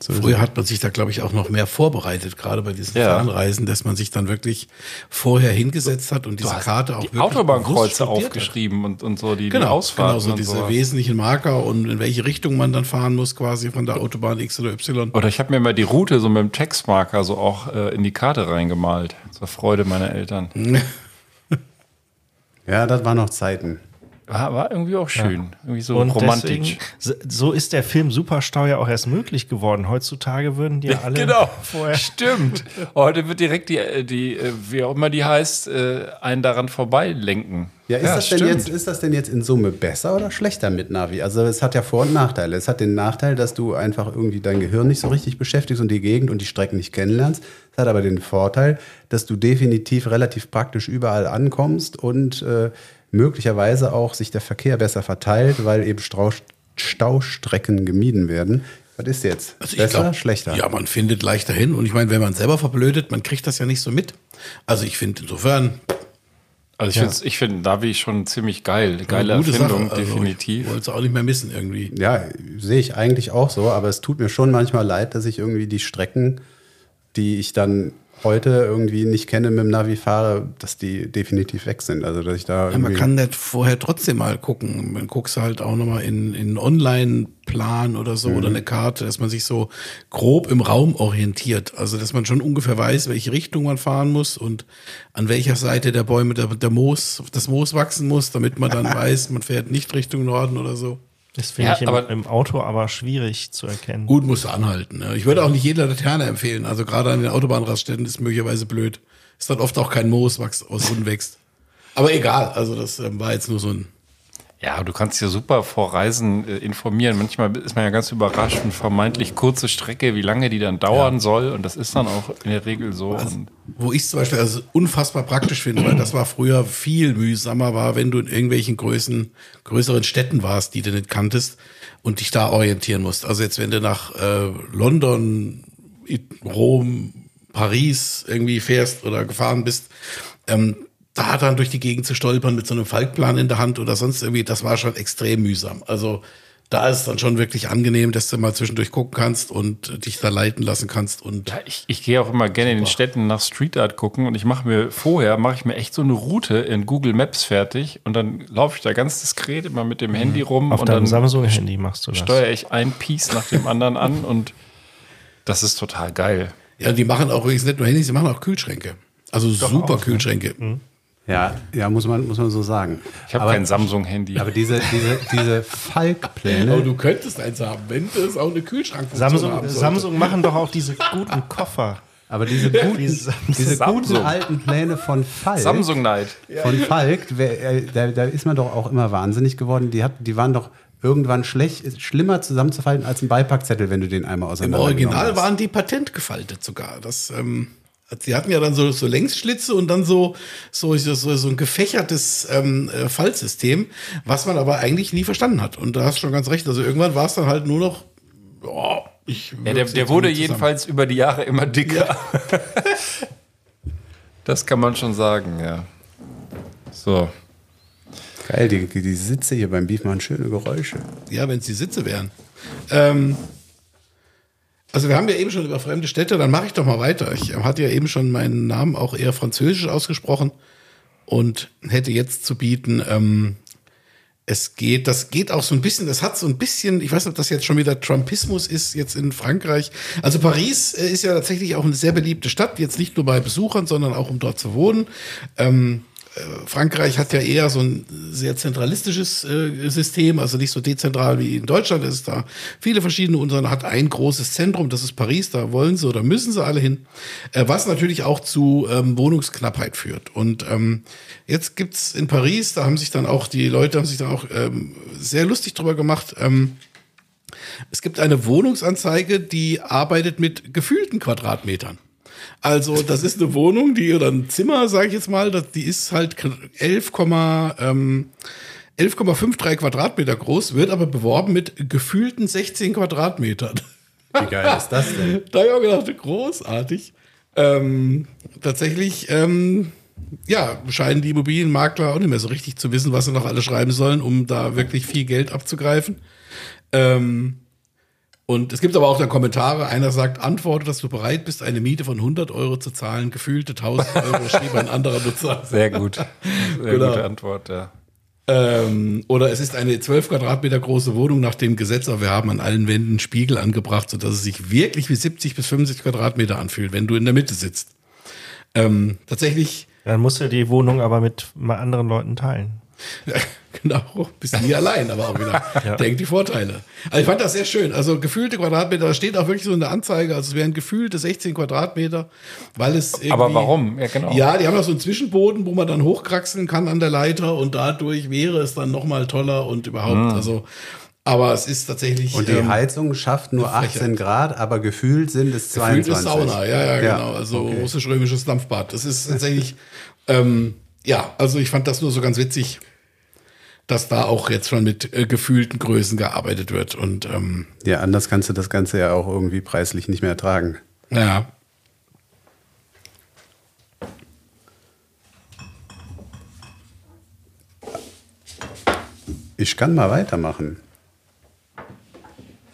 Früher hat man sich da, glaube ich, auch noch mehr vorbereitet, gerade bei diesen Ja. Fernreisen, dass man sich dann wirklich vorher hingesetzt hat und diese Karte auch die wirklich Autobahnkreuze hat. aufgeschrieben und, und so die, die Genau, Ausfahrten genau so und diese sowas. wesentlichen Marker und in welche Richtung man dann fahren muss, quasi von der Autobahn X oder Y. Oder ich habe mir mal die Route so mit dem Textmarker so auch äh, in die Karte reingemalt. Zur Freude meiner Eltern. ja, das waren noch Zeiten. War, war irgendwie auch schön. Irgendwie so Und romantisch. deswegen, so- ist der Film Superstau ja auch erst möglich geworden. Heutzutage würden die alle genau, vorher. stimmt. Heute wird direkt die, äh, die äh, wie auch immer die heißt, äh, einen daran vorbeilenken. Ja, ist, das denn jetzt, ist das denn jetzt in Summe besser oder schlechter mit Navi? Also es hat ja Vor- und Nachteile. Es hat den Nachteil, dass du einfach irgendwie dein Gehirn nicht so richtig beschäftigst und die Gegend und die Strecken nicht kennenlernst. Es hat aber den Vorteil, dass du definitiv relativ praktisch überall ankommst und äh, möglicherweise auch sich der Verkehr besser verteilt, weil eben Strau Staustrecken gemieden werden. Was ist jetzt? Also ich besser, glaub, schlechter? Ja, man findet leichter hin. Und ich meine, wenn man selber verblödet, man kriegt das ja nicht so mit. Also ich finde insofern Also ich finde ich find Navi schon ziemlich geil. Geile eine gute Erfindung, Sache. Also definitiv. Ich wollte es auch nicht mehr missen irgendwie. Ja, sehe ich eigentlich auch so, aber es tut mir schon manchmal leid, dass ich irgendwie die Strecken, die ich dann heute irgendwie nicht kenne mit dem Navi fahre, dass die definitiv weg sind. Also dass ich da Ja, man kann nicht vorher trotzdem mal gucken. Man guckt halt auch nochmal in, in einen Online-Plan oder so Mhm. oder eine Karte, dass man sich so grob im Raum orientiert. Also dass man schon ungefähr weiß, welche Richtung man fahren muss und an welcher Seite der Bäume der, der Moos, das Moos wachsen muss, damit man dann weiß, man fährt nicht Richtung Norden oder so. Das finde Ja, ich im, aber- im Auto aber schwierig zu erkennen. Gut musst du anhalten. Ne? Ich würde auch nicht jeder Laterne empfehlen. Also gerade an den Autobahnraststätten ist möglicherweise blöd. Ist dann oft auch kein Moos, was aus unten wächst. Aber egal, also das ähm, war jetzt nur so ein Ja, du kannst ja super vor Reisen äh, informieren. Manchmal ist man ja ganz überrascht und vermeintlich kurze Strecke, wie lange die dann dauern soll. Und das ist dann auch in der Regel so. Und Wo ich zum Beispiel also unfassbar praktisch finde, weil das war früher viel mühsamer war, wenn du in irgendwelchen Größen, größeren Städten warst, die du nicht kanntest und dich da orientieren musst. Also jetzt, wenn du nach äh, London, Rom, Paris irgendwie fährst oder gefahren bist, ähm, da dann durch die Gegend zu stolpern mit so einem Falkplan in der Hand oder sonst irgendwie, das war schon extrem mühsam. Also da ist es dann schon wirklich angenehm, dass du mal zwischendurch gucken kannst und dich da leiten lassen kannst und ja, ich, ich gehe auch immer gerne in den Städten nach Street Art gucken und ich mache mir vorher, mache ich mir echt so eine Route in Google Maps fertig und dann laufe ich da ganz diskret immer mit dem Handy rum Auf und deinem dann Samsung-Handy machst du das. steuere ich ein Piece nach dem anderen an und das ist total geil. Ja, die machen auch übrigens nicht nur Handys, die machen auch Kühlschränke. Also super auch, ne? Kühlschränke. Ja, ja, muss man, muss man so sagen. Ich habe kein Samsung-Handy. Aber diese, diese, diese Falkpläne. Aber du könntest eins haben, wenn es auch eine Kühlschrankfunktion Samsung, haben sollte. Samsung machen doch auch diese guten Koffer. Aber diese guten, Diese- diese guten alten Pläne von Falk, Samsung Night. von Falk, äh, da, da ist man doch auch immer wahnsinnig geworden. Die, hat, die waren doch irgendwann schlecht, schlimmer zusammenzufalten als ein Beipackzettel, wenn du den einmal Im auseinander Original waren die patentgefaltet sogar. Das, ähm, sie hatten ja dann so, so Längsschlitze und dann so, so, so, so, so ein gefächertes ähm, äh, Fallsystem, was man aber eigentlich nie verstanden hat. Und da hast du schon ganz recht. Also irgendwann war es dann halt nur noch, oh, ich Ja, der, der wurde jedenfalls über die Jahre immer dicker. das kann man schon sagen, ja. So. Geil, die, die Sitze hier beim Beef machen schöne Geräusche. Ja, wenn es die Sitze wären. Ähm, also wir haben ja eben schon über fremde Städte, dann mache ich doch mal weiter. Ich hatte ja eben schon meinen Namen auch eher französisch ausgesprochen und hätte jetzt zu bieten, ähm, es geht, das geht auch so ein bisschen, das hat so ein bisschen, ich weiß nicht, ob das jetzt schon wieder Trumpismus ist, jetzt in Frankreich. Also Paris äh, ist ja tatsächlich auch eine sehr beliebte Stadt, jetzt nicht nur bei Besuchern, sondern auch um dort zu wohnen. Ähm, Frankreich hat ja eher so ein sehr zentralistisches äh, System, also nicht so dezentral wie in Deutschland. Ist da viele verschiedene Unternehmen, hat ein großes Zentrum, das ist Paris, da wollen sie oder müssen sie alle hin, äh, was natürlich auch zu ähm, Wohnungsknappheit führt. Und ähm, jetzt gibt's in Paris, da haben sich dann auch die Leute haben sich dann auch ähm, sehr lustig drüber gemacht. Ähm, es gibt eine Wohnungsanzeige, die arbeitet mit gefühlten Quadratmetern. Also das ist eine Wohnung, die oder ein Zimmer, sage ich jetzt mal, das, die ist halt 11, ähm, 11,53 Quadratmeter groß, wird aber beworben mit gefühlten 16 Quadratmetern. Wie geil ist das denn? Da habe ich auch gedacht, großartig. Ähm, tatsächlich, ähm, ja, scheinen die Immobilienmakler auch nicht mehr so richtig zu wissen, was sie noch alle schreiben sollen, um da wirklich viel Geld abzugreifen. Ähm, und es gibt aber auch dann Kommentare. Einer sagt, antworte, dass du bereit bist, eine Miete von 100 Euro zu zahlen. Gefühlte 1000 Euro, schrieb ein anderer Nutzer. Sehr gut. Sehr Genau. gute Antwort, ja. Ähm, oder es ist eine 12 Quadratmeter große Wohnung nach dem Gesetz, aber wir haben an allen Wänden Spiegel angebracht, sodass es sich wirklich wie 70 bis 75 Quadratmeter anfühlt, wenn du in der Mitte sitzt. Ähm, tatsächlich, Dann musst du die Wohnung aber mit mal anderen Leuten teilen. genau, bist nie allein, aber auch wieder. Ja. Denk die Vorteile. Also ich fand das sehr schön. Also gefühlte Quadratmeter, da steht auch wirklich so in der Anzeige, also es wären gefühlte 16 Quadratmeter, weil es irgendwie. Aber warum? Ja, genau. Ja, die haben auch so einen Zwischenboden, wo man dann hochkraxeln kann an der Leiter und dadurch wäre es dann nochmal toller und überhaupt, also. Aber es ist tatsächlich. Und die ähm, Heizung schafft nur eine Frechheit. 18 Grad, aber gefühlt sind es Gefühlt 22. ist Sauna, ja, ja, Ja, genau. Also okay. russisch-römisches Dampfbad. Das ist tatsächlich, ähm, ja, also ich fand das nur so ganz witzig, dass da auch jetzt schon mit äh, gefühlten Größen gearbeitet wird. Und ähm, Ja, anders kannst du das Ganze ja auch irgendwie preislich nicht mehr ertragen. ja, Ich kann mal weitermachen.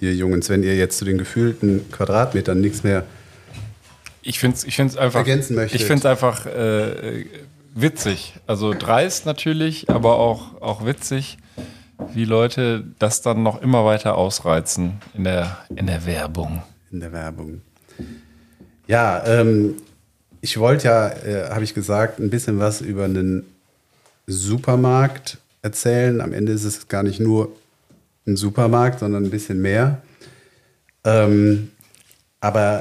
Ihr Jungs, wenn ihr jetzt zu den gefühlten Quadratmetern nichts mehr. Ich finde es ich find's einfach, Ergänzen möchtet. ich find's einfach äh, witzig. Also dreist natürlich, aber auch, auch witzig, wie Leute das dann noch immer weiter ausreizen in der, in der Werbung. in der Werbung. Ja, ähm, ich wollte ja, äh, habe ich gesagt, ein bisschen was über einen Supermarkt erzählen. Am Ende ist es gar nicht nur ein Supermarkt, sondern ein bisschen mehr. Ähm, aber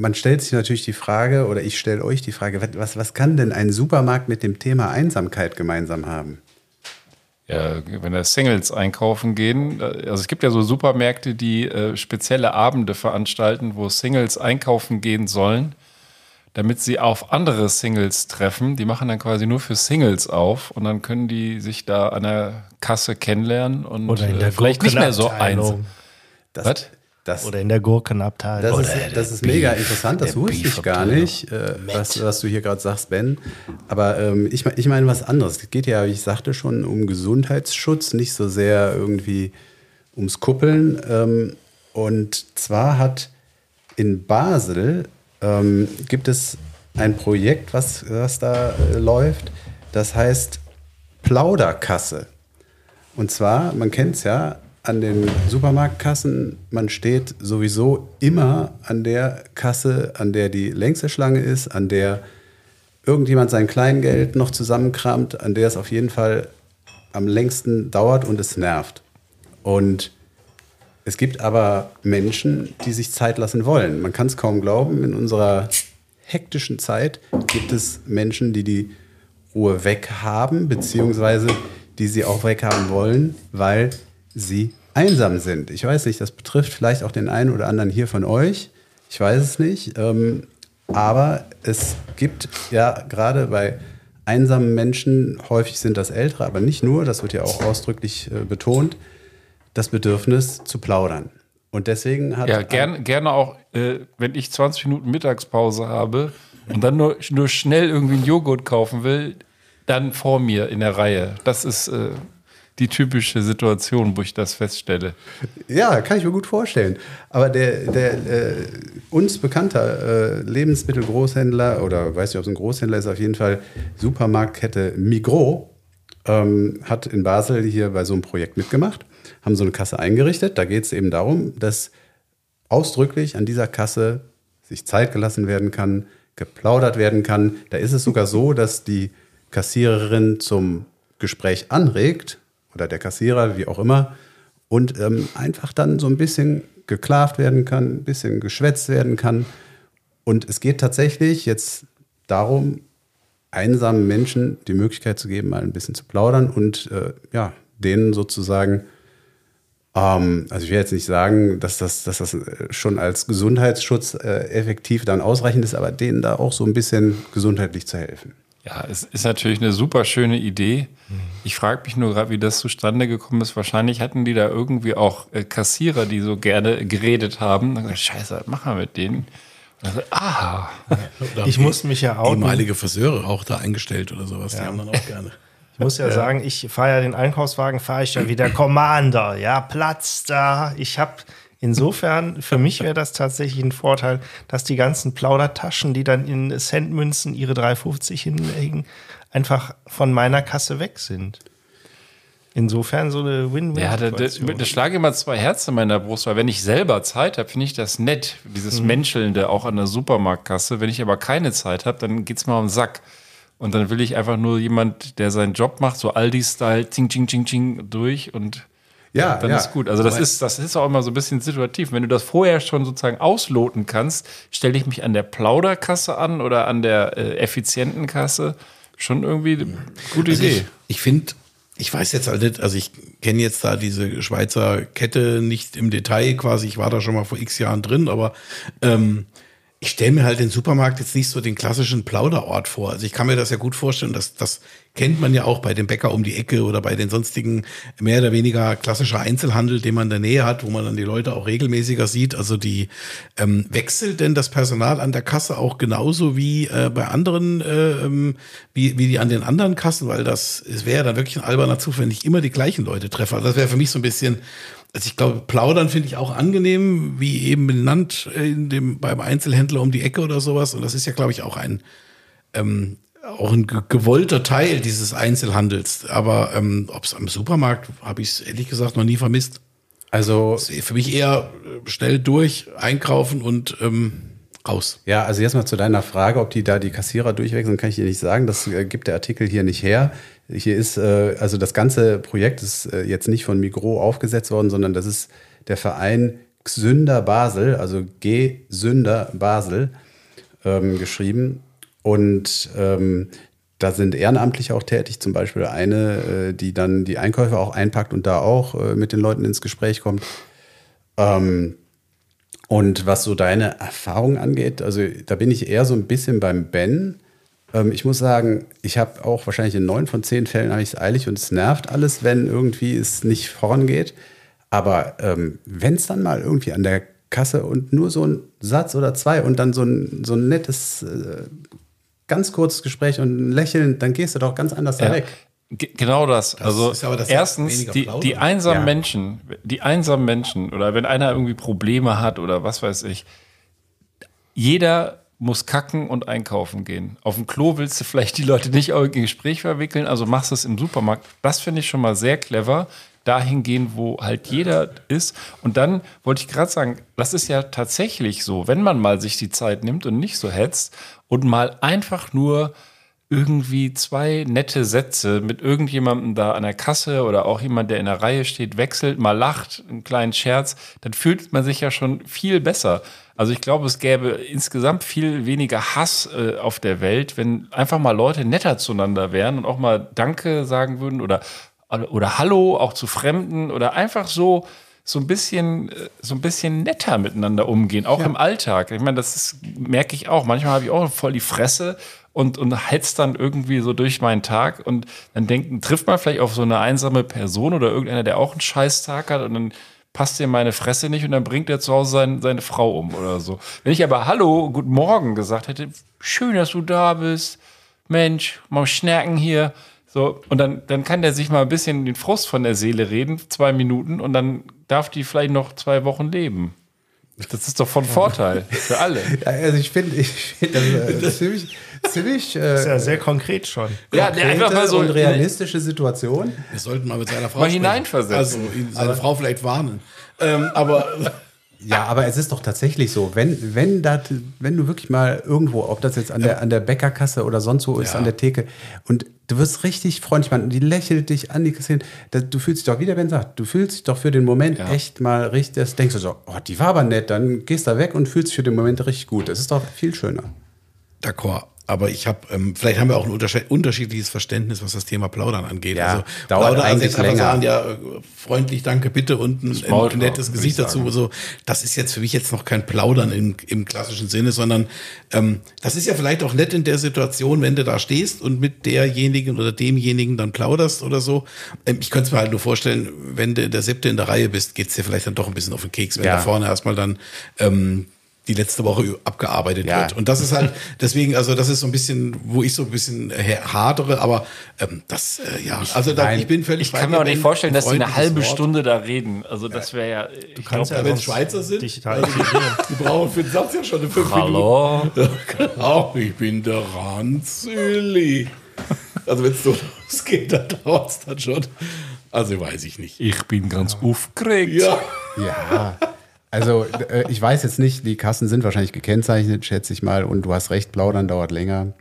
man stellt sich natürlich die Frage, oder ich stelle euch die Frage, was, was kann denn ein Supermarkt mit dem Thema Einsamkeit gemeinsam haben? Ja, wenn da Singles einkaufen gehen, äh, also es gibt ja so Supermärkte, die äh, spezielle Abende veranstalten, wo Singles einkaufen gehen sollen, damit sie auf andere Singles treffen. Die machen dann quasi nur für Singles auf und dann können die sich da an der Kasse kennenlernen und Oder in der äh, vielleicht nicht mehr so einsam. Das, Was? Das, Oder in der Gurkenabteilung. Das ist, das ist mega interessant, das wusste ich gar nicht, äh, was, was du hier gerade sagst, Ben. Aber ähm, ich, ich meine was anderes. Es geht ja, wie ich sagte, schon um Gesundheitsschutz, nicht so sehr irgendwie ums Kuppeln. Ähm, und zwar hat in Basel ähm, gibt es ein Projekt, was, was da äh, läuft. Das heißt Plauderkasse. Und zwar, man kennt es ja, an den Supermarktkassen, man steht sowieso immer an der Kasse, an der die längste Schlange ist, an der irgendjemand sein Kleingeld noch zusammenkramt, an der es auf jeden Fall am längsten dauert und es nervt. Und es gibt aber Menschen, die sich Zeit lassen wollen. Man kann es kaum glauben, in unserer hektischen Zeit gibt es Menschen, die die Ruhe weghaben, beziehungsweise die sie auch weghaben wollen, weil sie einsam sind. Ich weiß nicht, das betrifft vielleicht auch den einen oder anderen hier von euch. Ich weiß es nicht. Ähm, aber es gibt ja gerade bei einsamen Menschen, häufig sind das Ältere, aber nicht nur, das wird ja auch ausdrücklich äh, betont, das Bedürfnis zu plaudern. Und deswegen hat Ja, gern, gerne auch, äh, wenn ich 20 Minuten Mittagspause habe und dann nur, nur schnell irgendwie einen Joghurt kaufen will, dann vor mir in der Reihe. Das ist äh, die typische Situation, wo ich das feststelle. Ja, kann ich mir gut vorstellen. Aber der, der äh, uns bekannter äh, Lebensmittelgroßhändler oder weiß nicht, ob es ein Großhändler ist, auf jeden Fall Supermarktkette Migros ähm, hat in Basel hier bei so einem Projekt mitgemacht, haben so eine Kasse eingerichtet. Da geht es eben darum, dass ausdrücklich an dieser Kasse sich Zeit gelassen werden kann, geplaudert werden kann. Da ist es sogar so, dass die Kassiererin zum Gespräch anregt oder der Kassierer, wie auch immer, und ähm, einfach dann so ein bisschen geklavt werden kann, ein bisschen geschwätzt werden kann. Und es geht tatsächlich jetzt darum, einsamen Menschen die Möglichkeit zu geben, mal ein bisschen zu plaudern und äh, ja, denen sozusagen, ähm, also ich will jetzt nicht sagen, dass das, dass das äh, schon als Gesundheitsschutz äh, effektiv dann ausreichend ist, aber denen da auch so ein bisschen gesundheitlich zu helfen. Ja, es ist natürlich eine super schöne Idee. Ich frage mich nur gerade, wie das zustande gekommen ist. Wahrscheinlich hatten die da irgendwie auch äh, Kassierer, die so gerne geredet haben. Dann gesagt, Scheiße, was machen wir mit denen? So, ah, Ich muss mich ja outen. Ehemalige Friseure auch da eingestellt oder sowas. Die haben dann auch gerne. Ich muss ja, sagen, ich fahre ja den Einkaufswagen, fahre ich ja wie der Commander. Ja, Platz da. Ich habe insofern, für mich wäre das tatsächlich ein Vorteil, dass die ganzen Plaudertaschen, die dann in Centmünzen ihre 3,50 hinlegen, einfach von meiner Kasse weg sind. Insofern so eine ja, da, da, da schlage immer zwei Herzen in meiner Brust, weil wenn ich selber Zeit habe, finde ich das nett, dieses Menschelnde auch an der Supermarktkasse. Wenn ich aber keine Zeit habe, dann geht's mal um den Sack. Und dann will ich einfach nur jemand, der seinen Job macht, so Aldi-Style, ting, ting, ting, ting, durch und Ja, dann ja. ist gut. Also das ist, das ist auch immer so ein bisschen situativ. Wenn du das vorher schon sozusagen ausloten kannst, stelle ich mich an der Plauderkasse an oder an der äh, effizienten Kasse. Schon irgendwie eine gute Also Idee. ich ich finde, ich weiß jetzt halt nicht, also ich kenne jetzt da diese Schweizer Kette nicht im Detail quasi, ich war da schon mal vor x Jahren drin, aber ähm, ich stelle mir halt den Supermarkt jetzt nicht so den klassischen Plauderort vor. Also ich kann mir das ja gut vorstellen, dass das kennt man ja auch bei dem Bäcker um die Ecke oder bei den sonstigen mehr oder weniger klassischer Einzelhandel, den man in der Nähe hat, wo man dann die Leute auch regelmäßiger sieht. Also die ähm, wechselt denn das Personal an der Kasse auch genauso wie äh, bei anderen, äh, ähm, wie, wie die an den anderen Kassen, weil das es wäre dann wirklich ein alberner Zufall, wenn ich immer die gleichen Leute treffe. Also das wäre für mich so ein bisschen also ich glaube, plaudern finde ich auch angenehm, wie eben benannt in dem, beim Einzelhändler um die Ecke oder sowas. Und das ist ja, glaube ich, auch ein, ähm, auch ein ge- gewollter Teil dieses Einzelhandels. Aber ähm, ob es am Supermarkt, habe ich es ehrlich gesagt noch nie vermisst. Also für mich eher äh, schnell durch, einkaufen und ähm, raus. Ja, also jetzt mal zu deiner Frage, ob die da die Kassierer durchwechseln, kann ich dir nicht sagen. Das äh, gibt der Artikel hier nicht her. Hier ist, äh, also das ganze Projekt ist äh, jetzt nicht von Migro aufgesetzt worden, sondern das ist der Verein Xünder Basel, also G Sünder Basel, ähm, geschrieben. Und ähm, da sind Ehrenamtliche auch tätig, zum Beispiel eine, äh, die dann die Einkäufe auch einpackt und da auch mit den Leuten ins Gespräch kommt. Ähm, und was so deine Erfahrung angeht, also da bin ich eher so ein bisschen beim Ben. Ähm, ich muss sagen, ich habe auch wahrscheinlich in neun von zehn Fällen habe ich es eilig und es nervt alles, wenn irgendwie es nicht vorangeht. Aber ähm, wenn es dann mal irgendwie an der Kasse und nur so ein Satz oder zwei und dann so ein, so ein nettes, äh, ganz kurzes Gespräch und ein Lächeln, dann gehst du doch ganz anders da weg. Ge- Genau das. also ist aber das erstens, die, die einsamen Ja. Menschen, die einsamen Menschen oder wenn einer irgendwie Probleme hat oder was weiß ich, jeder muss kacken und einkaufen gehen. Auf dem Klo willst du vielleicht die Leute nicht auch in Gespräch verwickeln, also machst du es im Supermarkt. Das finde ich schon mal sehr clever. Dahin gehen, wo halt jeder ist. Und dann wollte ich gerade sagen, das ist ja tatsächlich so, wenn man mal sich die Zeit nimmt und nicht so hetzt und mal einfach nur irgendwie zwei nette Sätze mit irgendjemandem da an der Kasse oder auch jemand, der in der Reihe steht, wechselt, mal lacht, einen kleinen Scherz, dann fühlt man sich ja schon viel besser. Also ich glaube, es gäbe insgesamt viel weniger Hass äh, auf der Welt, wenn einfach mal Leute netter zueinander wären und auch mal Danke sagen würden oder, oder Hallo auch zu Fremden oder einfach so so ein bisschen äh, so ein bisschen netter miteinander umgehen, auch im Alltag. Ich meine, das ist, merke ich auch. Manchmal habe ich auch voll die Fresse und, und hetzt dann irgendwie so durch meinen Tag und dann denken, trifft man vielleicht auf so eine einsame Person oder irgendeiner, der auch einen Scheißtag hat und dann passt dir meine Fresse nicht und dann bringt er zu Hause sein, seine Frau um oder so. Wenn ich aber Hallo, guten Morgen gesagt hätte, schön, dass du da bist, Mensch, mal schnacken hier. So, und dann, dann kann der sich mal ein bisschen den Frust von der Seele reden, zwei Minuten, und dann darf die vielleicht noch zwei Wochen leben. Das ist doch von Vorteil für alle. Ja, also ich finde, ich find das, äh, ziemlich, ziemlich Das ist äh, ja sehr konkret schon. Ja, konkrete einfach mal so und realistische Situation. Wir sollten mal mit seiner Frau Mal hineinversetzen. Also seine Frau vielleicht warnen. Ähm, aber Ja, aber es ist doch tatsächlich so, wenn, wenn, dat, wenn du wirklich mal irgendwo, ob das jetzt an der, an der Bäckerkasse oder sonst wo ist, Ja. an der Theke, und du wirst richtig freundlich, man, die lächelt dich an, die Kassiererin, da- du fühlst dich doch, wie der Ben sagt, du fühlst dich doch für den Moment echt mal richtig, das denkst du so, oh, die war aber nett, dann gehst da weg und fühlst dich für den Moment richtig gut. Das ist doch viel schöner. D'accord. Aber ich habe, ähm, vielleicht haben wir auch ein unterschiedliches Verständnis, was das Thema Plaudern angeht. Ja, also dauert Plaudern, eigentlich länger. sagen, ja, äh, freundlich, danke, bitte und ein, ein nettes Gesicht ich dazu. So, das ist jetzt für mich jetzt noch kein Plaudern im, im klassischen Sinne, sondern ähm, das ist ja vielleicht auch nett in der Situation, wenn du da stehst und mit derjenigen oder demjenigen dann plauderst oder so. Ähm, ich könnte es mir halt nur vorstellen, wenn du der siebte in der Reihe bist, geht's dir vielleicht dann doch ein bisschen auf den Keks, wenn Ja. da vorne erstmal dann ähm, die letzte Woche abgearbeitet Ja. wird. Und das ist halt, deswegen, also das ist so ein bisschen, wo ich so ein bisschen äh, hadere, aber ähm, das, äh, ja, also da, nein, ich bin völlig Ich kann mir auch nicht vorstellen, dass die eine halbe Wort- Stunde da reden. Also das wäre ja. Du kannst ja wenn sonst Schweizer sind, also, die brauchen für den Satz ja schon eine fünf Hallo. Minuten. Genau, ich bin der Ranzülli. Also wenn es so losgeht, dann dauert es dann schon. Also weiß ich nicht. Ich bin ganz aufgeregt. Ja. Ja, also äh, ich weiß jetzt nicht, die Kassen sind wahrscheinlich gekennzeichnet, schätze ich mal, und du hast recht, plaudern dauert länger.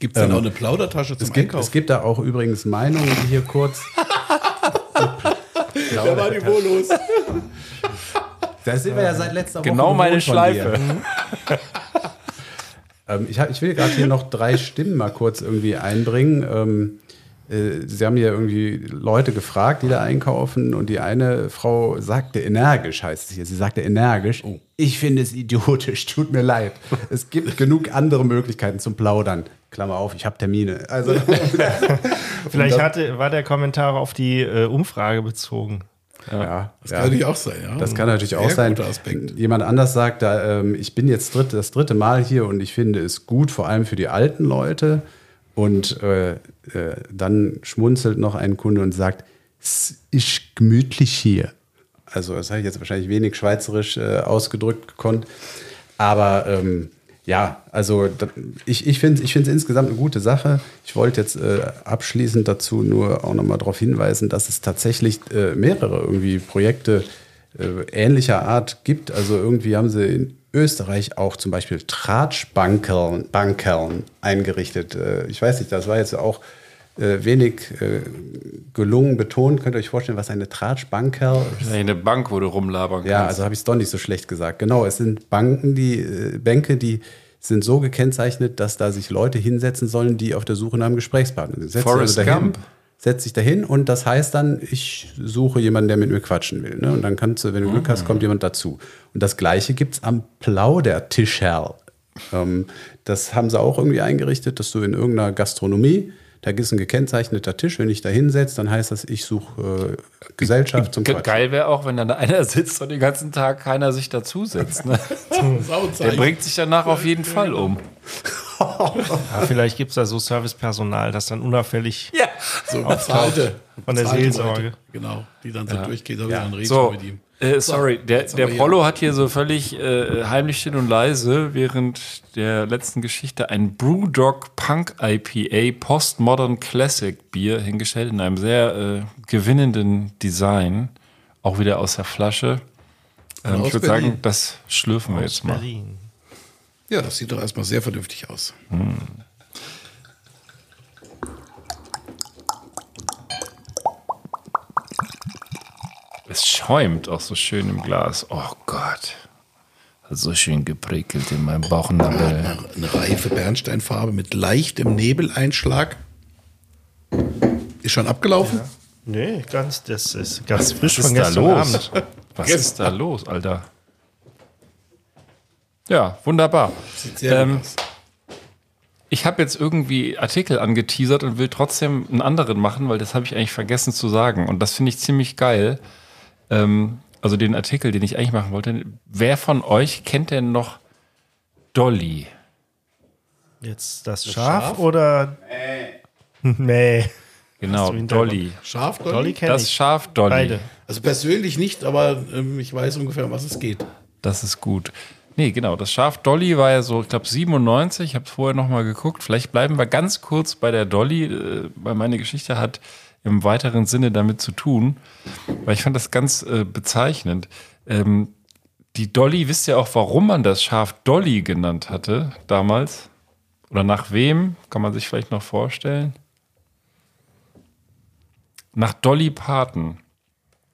Gibt es denn auch eine Plaudertasche zum Es gibt, Einkauf? es gibt da auch übrigens Meinungen, die hier kurz. da war die wohl los. Da sind wir ja seit letzter Woche. Genau meine Schleife. dir. Ähm, ich, hab, ich will gerade hier noch drei Stimmen mal kurz irgendwie einbringen. Ähm, äh, Sie haben hier irgendwie Leute gefragt, die da einkaufen und die eine Frau sagte energisch, heißt es hier. Sie sagte energisch, ich finde es idiotisch, tut mir leid. Es gibt genug andere Möglichkeiten zum Plaudern. Klammer auf, ich habe Termine. Also, Vielleicht hatte, war der Kommentar auf die äh, Umfrage bezogen. ja, Das ja. kann natürlich auch sein, ja. Das kann natürlich auch Sehr sein. Jemand anders sagt, da, ähm, ich bin jetzt dritte, das dritte Mal hier und ich finde es gut, vor allem für die alten Leute. Und äh, äh, dann schmunzelt noch ein Kunde und sagt, es ist gemütlich hier. Also das habe ich jetzt wahrscheinlich wenig schweizerisch äh, ausgedrückt gekonnt. Aber ähm, ja, also da, ich, ich finde es ich insgesamt eine gute Sache. Ich wollte jetzt äh, abschließend dazu nur auch nochmal darauf hinweisen, dass es tatsächlich äh, mehrere irgendwie Projekte äh, ähnlicher Art gibt. Also irgendwie haben sie Österreich auch zum Beispiel Tratschbankern Bankern eingerichtet. Äh, ich weiß nicht, das war jetzt auch äh, wenig äh, gelungen betont. Könnt ihr euch vorstellen, was eine Tratschbanker Eine Bank, wo du rumlabern kannst. ja, also habe ich es doch nicht so schlecht gesagt. Genau, es sind Banken, die Bänke, die sind so gekennzeichnet, dass da sich Leute hinsetzen sollen, die auf der Suche nach einem Gesprächspartner sind. Setzt Forrest Gump. Setzt sich dahin und das heißt dann, ich suche jemanden, der mit mir quatschen will. Ne? Und dann kannst du, wenn du Glück hast, kommt jemand dazu. Und das Gleiche gibt es am Plaudertischerl. Ähm, das haben sie auch irgendwie eingerichtet, dass du in irgendeiner Gastronomie, da ist ein gekennzeichneter Tisch, wenn ich da hinsetze, dann heißt das, ich suche äh, Gesellschaft zum Quatschen. Geil wäre auch, wenn dann da einer sitzt und den ganzen Tag keiner sich dazusetzt. Ne? Der bringt sich danach auf jeden Fall um. Ja, vielleicht gibt es da so Servicepersonal, das dann unauffällig Ja. So bezahlte. Von der Seelsorge. Leute. Genau, die dann so durchgeht, da ja. dann redest So, du mit ihm. äh, sorry, der, der Prollo hat hier so völlig äh, heimlich still und leise während der letzten Geschichte ein Brewdog Punk IPA Postmodern Classic Bier hingestellt in einem sehr äh, gewinnenden Design. Auch wieder aus der Flasche. Ähm, aus ich würde sagen, das schlürfen wir jetzt mal. Berlin. Ja, das sieht doch erstmal sehr vernünftig aus. Es schäumt auch so schön im Glas. Oh Gott. Hat so schön geprickelt in meinem Bauchnabel. Eine reife Bernsteinfarbe mit leichtem Nebeleinschlag. Ist schon abgelaufen? Nee, ganz, das ist ganz frisch Was von ist da gestern los? Abend. Was ist da los, Alter? Ja, wunderbar. Sieht sehr Ähm, gut aus. Ich habe jetzt irgendwie Artikel angeteasert und will trotzdem einen anderen machen, weil das habe ich eigentlich vergessen zu sagen. Und das finde ich ziemlich geil. Ähm, also den Artikel, den ich eigentlich machen wollte. Wer von euch kennt denn noch Dolly? Jetzt das Schaf, oder? Nee. Nee. Genau? Dolly. Scharf, Dolly Dolly? kenne Das ich. Schaf Dolly. Beide. Also persönlich nicht, aber ähm, ich weiß ungefähr, um was es geht. Das ist gut. Nee, genau. Das Schaf Dolly war ja so, ich glaube, 97. Ich habe vorher noch mal geguckt. Vielleicht bleiben wir ganz kurz bei der Dolly, äh, weil meine Geschichte hat im weiteren Sinne damit zu tun. Weil ich fand das ganz äh, bezeichnend. Ähm, die Dolly, wisst ihr auch, warum man das Schaf Dolly genannt hatte damals? Oder nach wem? Kann man sich vielleicht noch vorstellen? Nach Dolly Parton.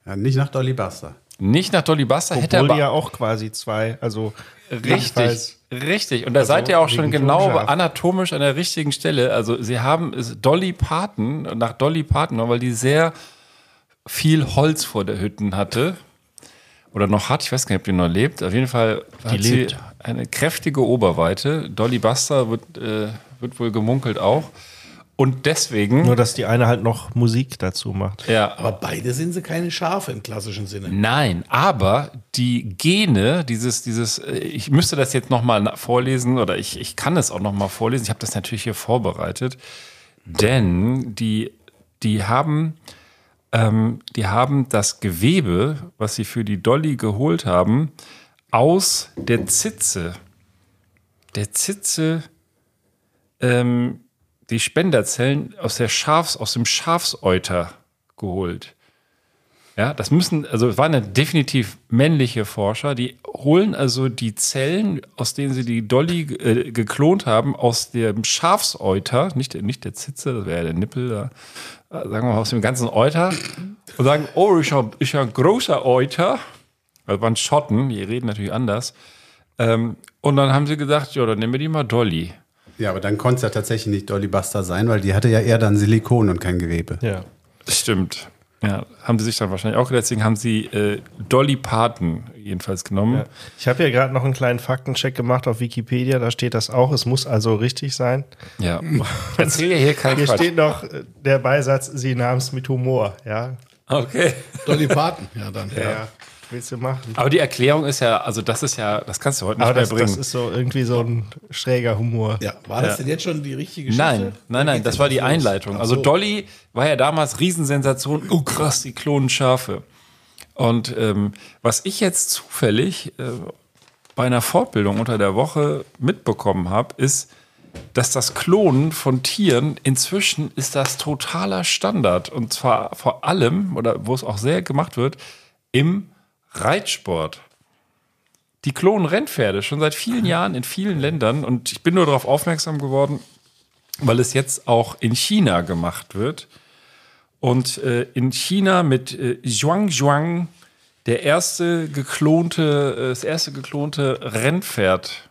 Ja, nicht nach Dolly Buster. Nicht nach Dolly Buster, hätte Obwohl aber die ja auch quasi zwei, also Richtig, richtig. Und da seid ihr auch schon genau Klonschaf. anatomisch an der richtigen Stelle. Also sie haben es Dolly Parton, nach Dolly Parton, weil die sehr viel Holz vor der Hütten hatte. Oder noch hat, ich weiß gar nicht, ob die noch lebt. Auf jeden Fall hat lebt. sie eine kräftige Oberweite. Dolly Buster wird, äh, wird wohl gemunkelt auch. Und deswegen, Nur, dass die eine halt noch Musik dazu macht. ja, Aber beide sind sie keine Schafe im klassischen Sinne. Nein, aber die Gene, dieses, dieses, äh, ich müsste das jetzt nochmal vorlesen oder ich, ich kann es auch nochmal vorlesen. Ich habe das natürlich hier vorbereitet, denn die, die haben, ähm, die haben das Gewebe, was sie für die Dolly geholt haben, aus der Zitze, der Zitze, ähm, die Spenderzellen aus der Schafs, aus dem Schafsäuter geholt. Ja, das müssen, also es waren ja definitiv männliche Forscher, die holen also die Zellen, aus denen sie die Dolly äh, geklont haben, aus dem Schafsäuter, nicht, der- nicht der Zitze, das wäre ja der Nippel, äh, sagen wir mal aus dem ganzen Euter, und sagen, oh, ich habe ich hab ein großer Euter, das waren Schotten, die reden natürlich anders, ähm, und dann haben sie gesagt, ja, dann nehmen wir die mal Dolly. Ja, aber dann konnte es ja tatsächlich nicht Dolly Buster sein, weil die hatte ja eher dann Silikon und kein Gewebe. Ja. Stimmt. Ja, haben sie sich dann wahrscheinlich auch gedacht, deswegen haben sie äh, Dolly Parton jedenfalls genommen. Ich habe ja gerade noch einen kleinen Faktencheck gemacht auf Wikipedia, da steht das auch. Es muss also richtig sein. Ja. Erzähl ja hier keinen Hier Quatsch. steht noch äh, der Beisatz, sie nahm es mit Humor. Ja, Okay. Dolly Parton, ja dann. ja. Willst du machen? Aber die Erklärung ist ja, also das ist ja, das kannst du heute nicht Aber mehr das, bringen. das ist so irgendwie so ein schräger Humor. Ja, war das Ja. denn jetzt schon die richtige Geschichte? Nein, nein, nein, das war die Einleitung. Also so. Dolly war ja damals Riesensensation. Oh krass, die klonen Schafe. Und ähm, was ich jetzt zufällig äh, bei einer Fortbildung unter der Woche mitbekommen habe, ist, dass das Klonen von Tieren inzwischen ist das totaler Standard. Und zwar vor allem, oder wo es auch sehr gemacht wird, im Reitsport. Die klonen Rennpferde schon seit vielen Jahren in vielen Ländern. Und ich bin nur darauf aufmerksam geworden, weil es jetzt auch in China gemacht wird. Und äh, in China mit äh, Zhuang Zhuang der erste geklonte, äh, das erste geklonte Rennpferd.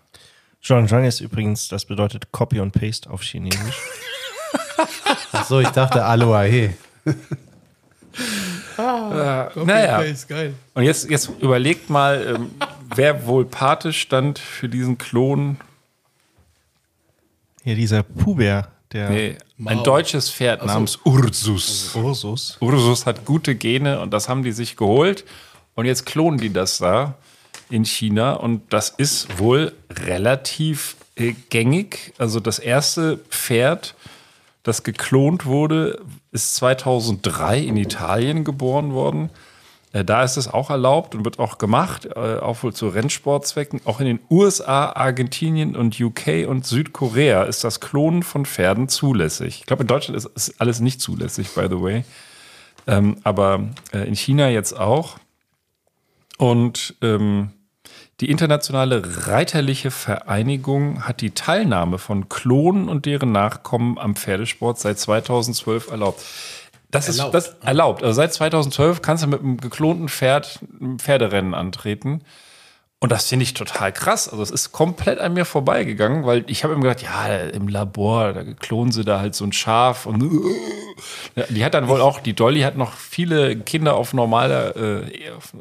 John Zhang ist übrigens, das bedeutet Copy und Paste auf Chinesisch. Ach so, ich dachte Aloha. Hey. Naja. ist geil. Und jetzt, jetzt überlegt mal, ähm, wer wohl Pate stand für diesen Klon. Hier dieser Puber, der Nee, ein deutsches Pferd namens Ursus. Ursus. Ursus hat gute Gene und das haben die sich geholt. Und jetzt klonen die das da in China. Und das ist wohl relativ äh, gängig. Also das erste Pferd, das geklont wurde, ist 2003 in Italien geboren worden. Äh, Da ist es auch erlaubt und wird auch gemacht, äh, auch wohl zu Rennsportzwecken. Auch in den USA, Argentinien und UK und Südkorea ist das Klonen von Pferden zulässig. Ich glaube, in Deutschland ist, alles nicht zulässig, by the way. Ähm, aber äh, in China jetzt auch. Und ähm, die internationale Reiterliche Vereinigung hat die Teilnahme von Klonen und deren Nachkommen am Pferdesport seit 2012 erlaubt. Das Erlaubt. ist das erlaubt. Also seit 2012 kannst du mit einem geklonten Pferd ein Pferderennen antreten. Und das finde ich total krass. Also es ist komplett an mir vorbeigegangen, weil ich habe immer gedacht, ja, im Labor, da klonen sie da halt so ein Schaf und ja, die hat dann wohl auch, die Dolly hat noch viele Kinder auf normaler, äh, auf,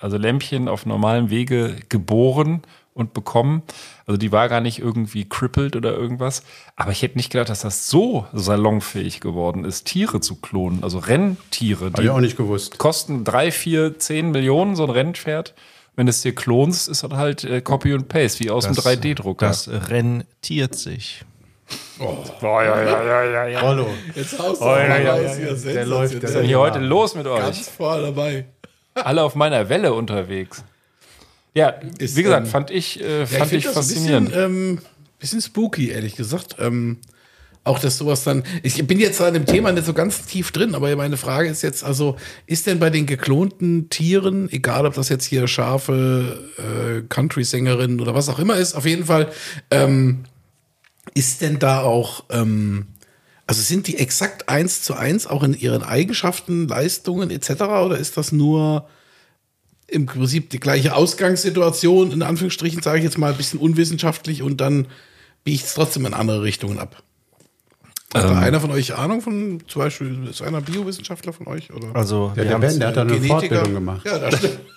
also Lämpchen auf normalem Wege geboren und bekommen. Also die war gar nicht irgendwie crippled oder irgendwas. Aber ich hätte nicht gedacht, dass das so salonfähig geworden ist, Tiere zu klonen. Also Renntiere, Hab ich auch nicht gewusst. kosten drei, vier, zehn Millionen, so ein Rennpferd. Wenn du es dir klonst, ist das halt äh, Copy und Paste, wie aus dem 3D-Drucker. Das rentiert sich. Boah, ja, ja, ja, ja, ja. Rollo. Jetzt haust du Oh, ja, ja, raus ja, hier. ja. Der läuft, der Was ist denn hier heute los mit euch? Ganz vorne dabei. Alle auf meiner Welle unterwegs. Ja, Ist, wie gesagt, ähm, fand ich, äh, Ja, fand find ich, das ein faszinierend. Bisschen, ähm, bisschen spooky, ehrlich gesagt. Ähm, auch dass sowas dann. Ich bin jetzt an dem Thema nicht so ganz tief drin, aber meine Frage ist jetzt, also, ist denn bei den geklonten Tieren, egal ob das jetzt hier Schafe, äh, Country-Sängerinnen oder was auch immer ist, auf jeden Fall, ähm, ist denn da auch, ähm, also sind die exakt eins zu eins auch in ihren Eigenschaften, Leistungen etc. oder ist das nur im Prinzip die gleiche Ausgangssituation, in Anführungsstrichen sage ich jetzt mal ein bisschen unwissenschaftlich und dann biegt es trotzdem in andere Richtungen ab? Hat da einer von euch Ahnung von, zum Beispiel, ist einer Biowissenschaftler von euch? Oder? Also, Ja, der haben Ben, der hat da eine Genetiker? Fortbildung gemacht. Ja, das stimmt.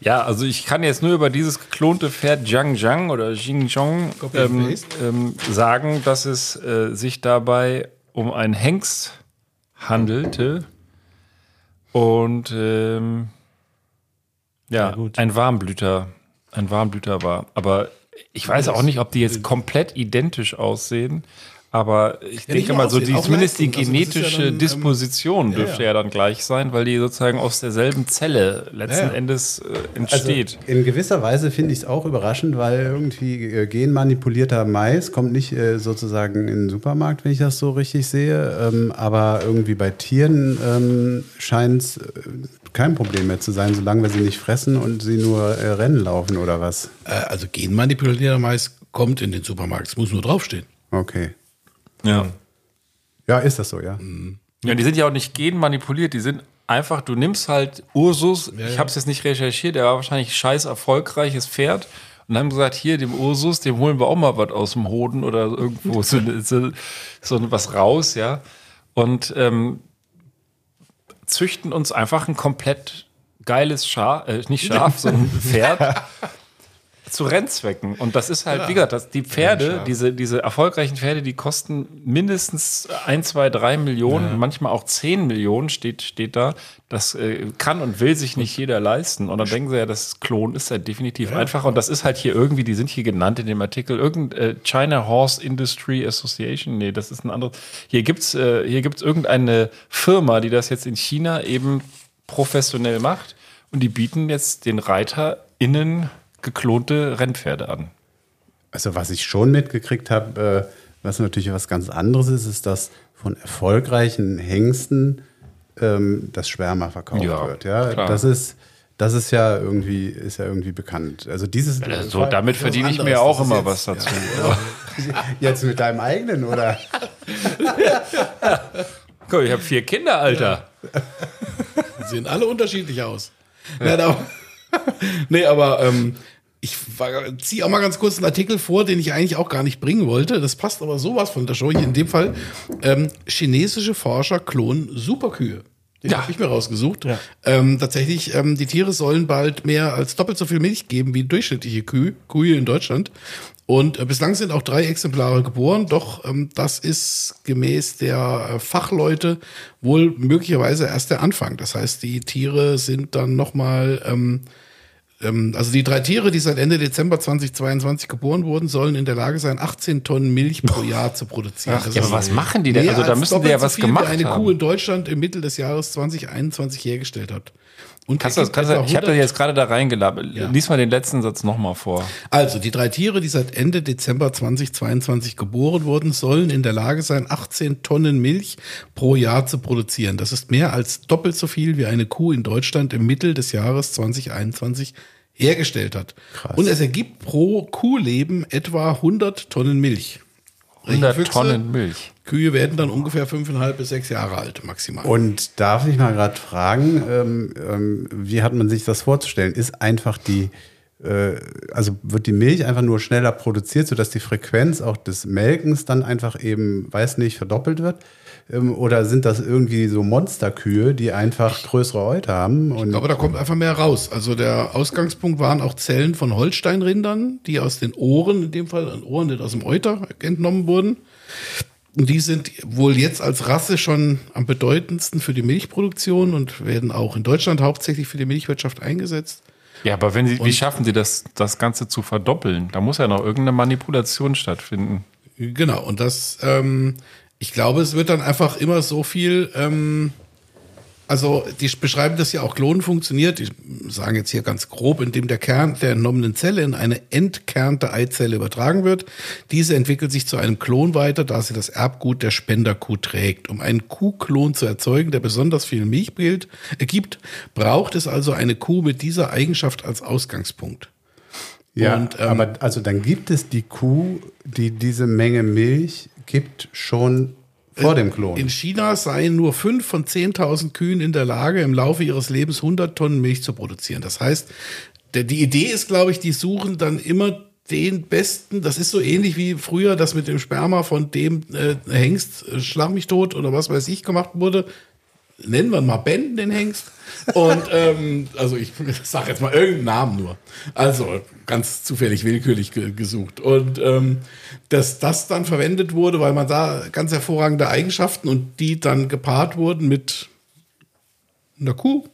Ja, also ich kann jetzt nur über dieses geklonte Pferd Zhang Zhang oder Xing Zhong Copy and ähm, ähm, sagen, dass es äh, sich dabei um einen Hengst handelte und ähm, ja, gut. ein Warmblüter, ein Warmblüter war. Aber ich weiß auch nicht, ob die jetzt komplett identisch aussehen. Aber ich Ja, denke mal, so die, zumindest die. Also das ist ja genetische dann, ähm, Disposition ja, dürfte ja. ja dann gleich sein, weil die sozusagen aus derselben Zelle letzten. Endes äh, Also entsteht. in gewisser Weise finde ich es auch überraschend, weil irgendwie äh, genmanipulierter Mais kommt nicht äh, sozusagen in den Supermarkt, wenn ich das so richtig sehe. Ähm, aber irgendwie bei Tieren ähm, scheint es äh, kein Problem mehr zu sein, solange wir sie nicht fressen und sie nur äh, Rennen laufen oder was. Äh, also genmanipulierter Mais kommt in den Supermarkt. Es muss nur draufstehen. Okay. Ja. Ja, ist das so, ja. Ja, die sind ja auch nicht genmanipuliert, die sind einfach, du nimmst halt Ursus, ich habe es jetzt nicht recherchiert, der war wahrscheinlich scheiß erfolgreiches Pferd und haben gesagt, hier, dem Ursus, dem holen wir auch mal was aus dem Hoden oder irgendwo so, so, so was raus, ja. Und ähm, züchten uns einfach ein komplett geiles Schaf, äh, nicht Schaf, sondern Pferd zu Rennzwecken. Und das ist halt, wie gesagt, das, die Pferde, diese, diese erfolgreichen Pferde, die kosten mindestens ein, zwei, drei Millionen, manchmal auch zehn Millionen steht, steht da. Das äh, kann und will sich nicht jeder leisten. Und dann denken sie ja, das Klon ist ja definitiv einfacher. Und das ist halt hier irgendwie, die sind hier genannt in dem Artikel, irgendein äh, China Horse Industry Association. Nee, das ist ein anderes. Hier gibt's äh, hier gibt's irgendeine Firma, die das jetzt in China eben professionell macht. Und die bieten jetzt den ReiterInnen geklonte Rennpferde an. Also was ich schon mitgekriegt habe, äh, was natürlich was ganz anderes ist, ist, dass von erfolgreichen Hengsten ähm, das Sperma verkauft Ja, wird. Ja, klar. das ist das ist ja irgendwie ist ja irgendwie bekannt. Also dieses So, damit verdiene ich mir auch immer jetzt- was dazu. Ja. jetzt mit deinem eigenen oder Guck, ich habe vier Kinder, Alter. Die sehen alle unterschiedlich aus. Nein, aber, nee, aber ähm, ich ziehe auch mal ganz kurz einen Artikel vor, den ich eigentlich auch gar nicht bringen wollte. Das passt aber sowas von der Show hier. In dem Fall, ähm, chinesische Forscher klonen Superkühe. Den Ja. habe ich mir rausgesucht. Ähm, tatsächlich, ähm, die Tiere sollen bald mehr als doppelt so viel Milch geben wie durchschnittliche Kühe, Kühe in Deutschland. Und äh, bislang sind auch drei Exemplare geboren, doch ähm, das ist gemäß der äh, Fachleute wohl möglicherweise erst der Anfang. Das heißt, die Tiere sind dann nochmal, ähm, also die drei Tiere, die seit Ende Dezember 2022 geboren wurden, sollen in der Lage sein, 18 Tonnen Milch pro Jahr zu produzieren. Das ja, aber was machen die denn? Also da müssen die ja doppelt so was viel, gemacht wie eine haben. Kuh in Deutschland im Mittel des Jahres 2021 hergestellt hat. Und Kannst ergibt kannst etwa ich habe da 100 jetzt gerade da reingelabert. Ja. Lies mal den letzten Satz nochmal vor. Also, die drei Tiere, die seit Ende Dezember 2022 geboren wurden, sollen in der Lage sein, 18 Tonnen Milch pro Jahr zu produzieren. Das ist mehr als doppelt so viel, wie eine Kuh in Deutschland im Mittel des Jahres 2021 hergestellt hat. Und es ergibt pro Kuhleben etwa 100 Tonnen Milch. 100 Füchse, Tonnen Milch. Kühe werden dann ungefähr fünfeinhalb bis sechs Jahre alt, maximal. Und darf ich mal gerade fragen, ähm, ähm, wie hat man sich das vorzustellen? Ist einfach die, äh, also wird die Milch einfach nur schneller produziert, sodass die Frequenz auch des Melkens dann einfach eben, weiß nicht, verdoppelt wird? Ähm, oder sind das irgendwie so Monsterkühe, die einfach größere Häute haben? Und Aber da kommt einfach mehr raus. Also der Ausgangspunkt waren auch Zellen von Holsteinrindern, die aus den Ohren, in dem Fall an Ohren nicht aus dem Euter entnommen wurden. Und die sind wohl jetzt als Rasse schon am bedeutendsten für die Milchproduktion und werden auch in Deutschland hauptsächlich für die Milchwirtschaft eingesetzt. Ja, aber wenn sie, wie schaffen sie das, das Ganze zu verdoppeln? Da muss ja noch irgendeine Manipulation stattfinden. Genau, und das, ähm, ich glaube, es wird dann einfach immer so viel, ähm, Also die beschreiben das ja auch, Klonen funktioniert, die sagen jetzt hier ganz grob, indem der Kern der entnommenen Zelle in eine entkernte Eizelle übertragen wird. Diese entwickelt sich zu einem Klon weiter, da sie das Erbgut der Spenderkuh trägt. Um einen Kuhklon zu erzeugen, der besonders viel Milch gilt, ergibt, braucht es also eine Kuh mit dieser Eigenschaft als Ausgangspunkt. Ja, Und, ähm, aber also dann gibt es die Kuh, die diese Menge Milch gibt, schon vor dem Klon. In China seien nur fünf von 10.000 Kühen in der Lage, im Laufe ihres Lebens 100 Tonnen Milch zu produzieren. Das heißt, der, die Idee ist, glaube ich, die suchen dann immer den besten. Das ist so ähnlich wie früher das mit dem Sperma von dem äh, Hengst, äh, schlag mich tot oder was weiß ich, gemacht wurde. Nennen wir mal Ben, den Hengst. Und ähm, also ich sage jetzt mal irgendeinen Namen nur. Also ganz zufällig willkürlich ge gesucht. Und ähm, dass das dann verwendet wurde, weil man da ganz hervorragende Eigenschaften und die dann gepaart wurden mit einer Kuh.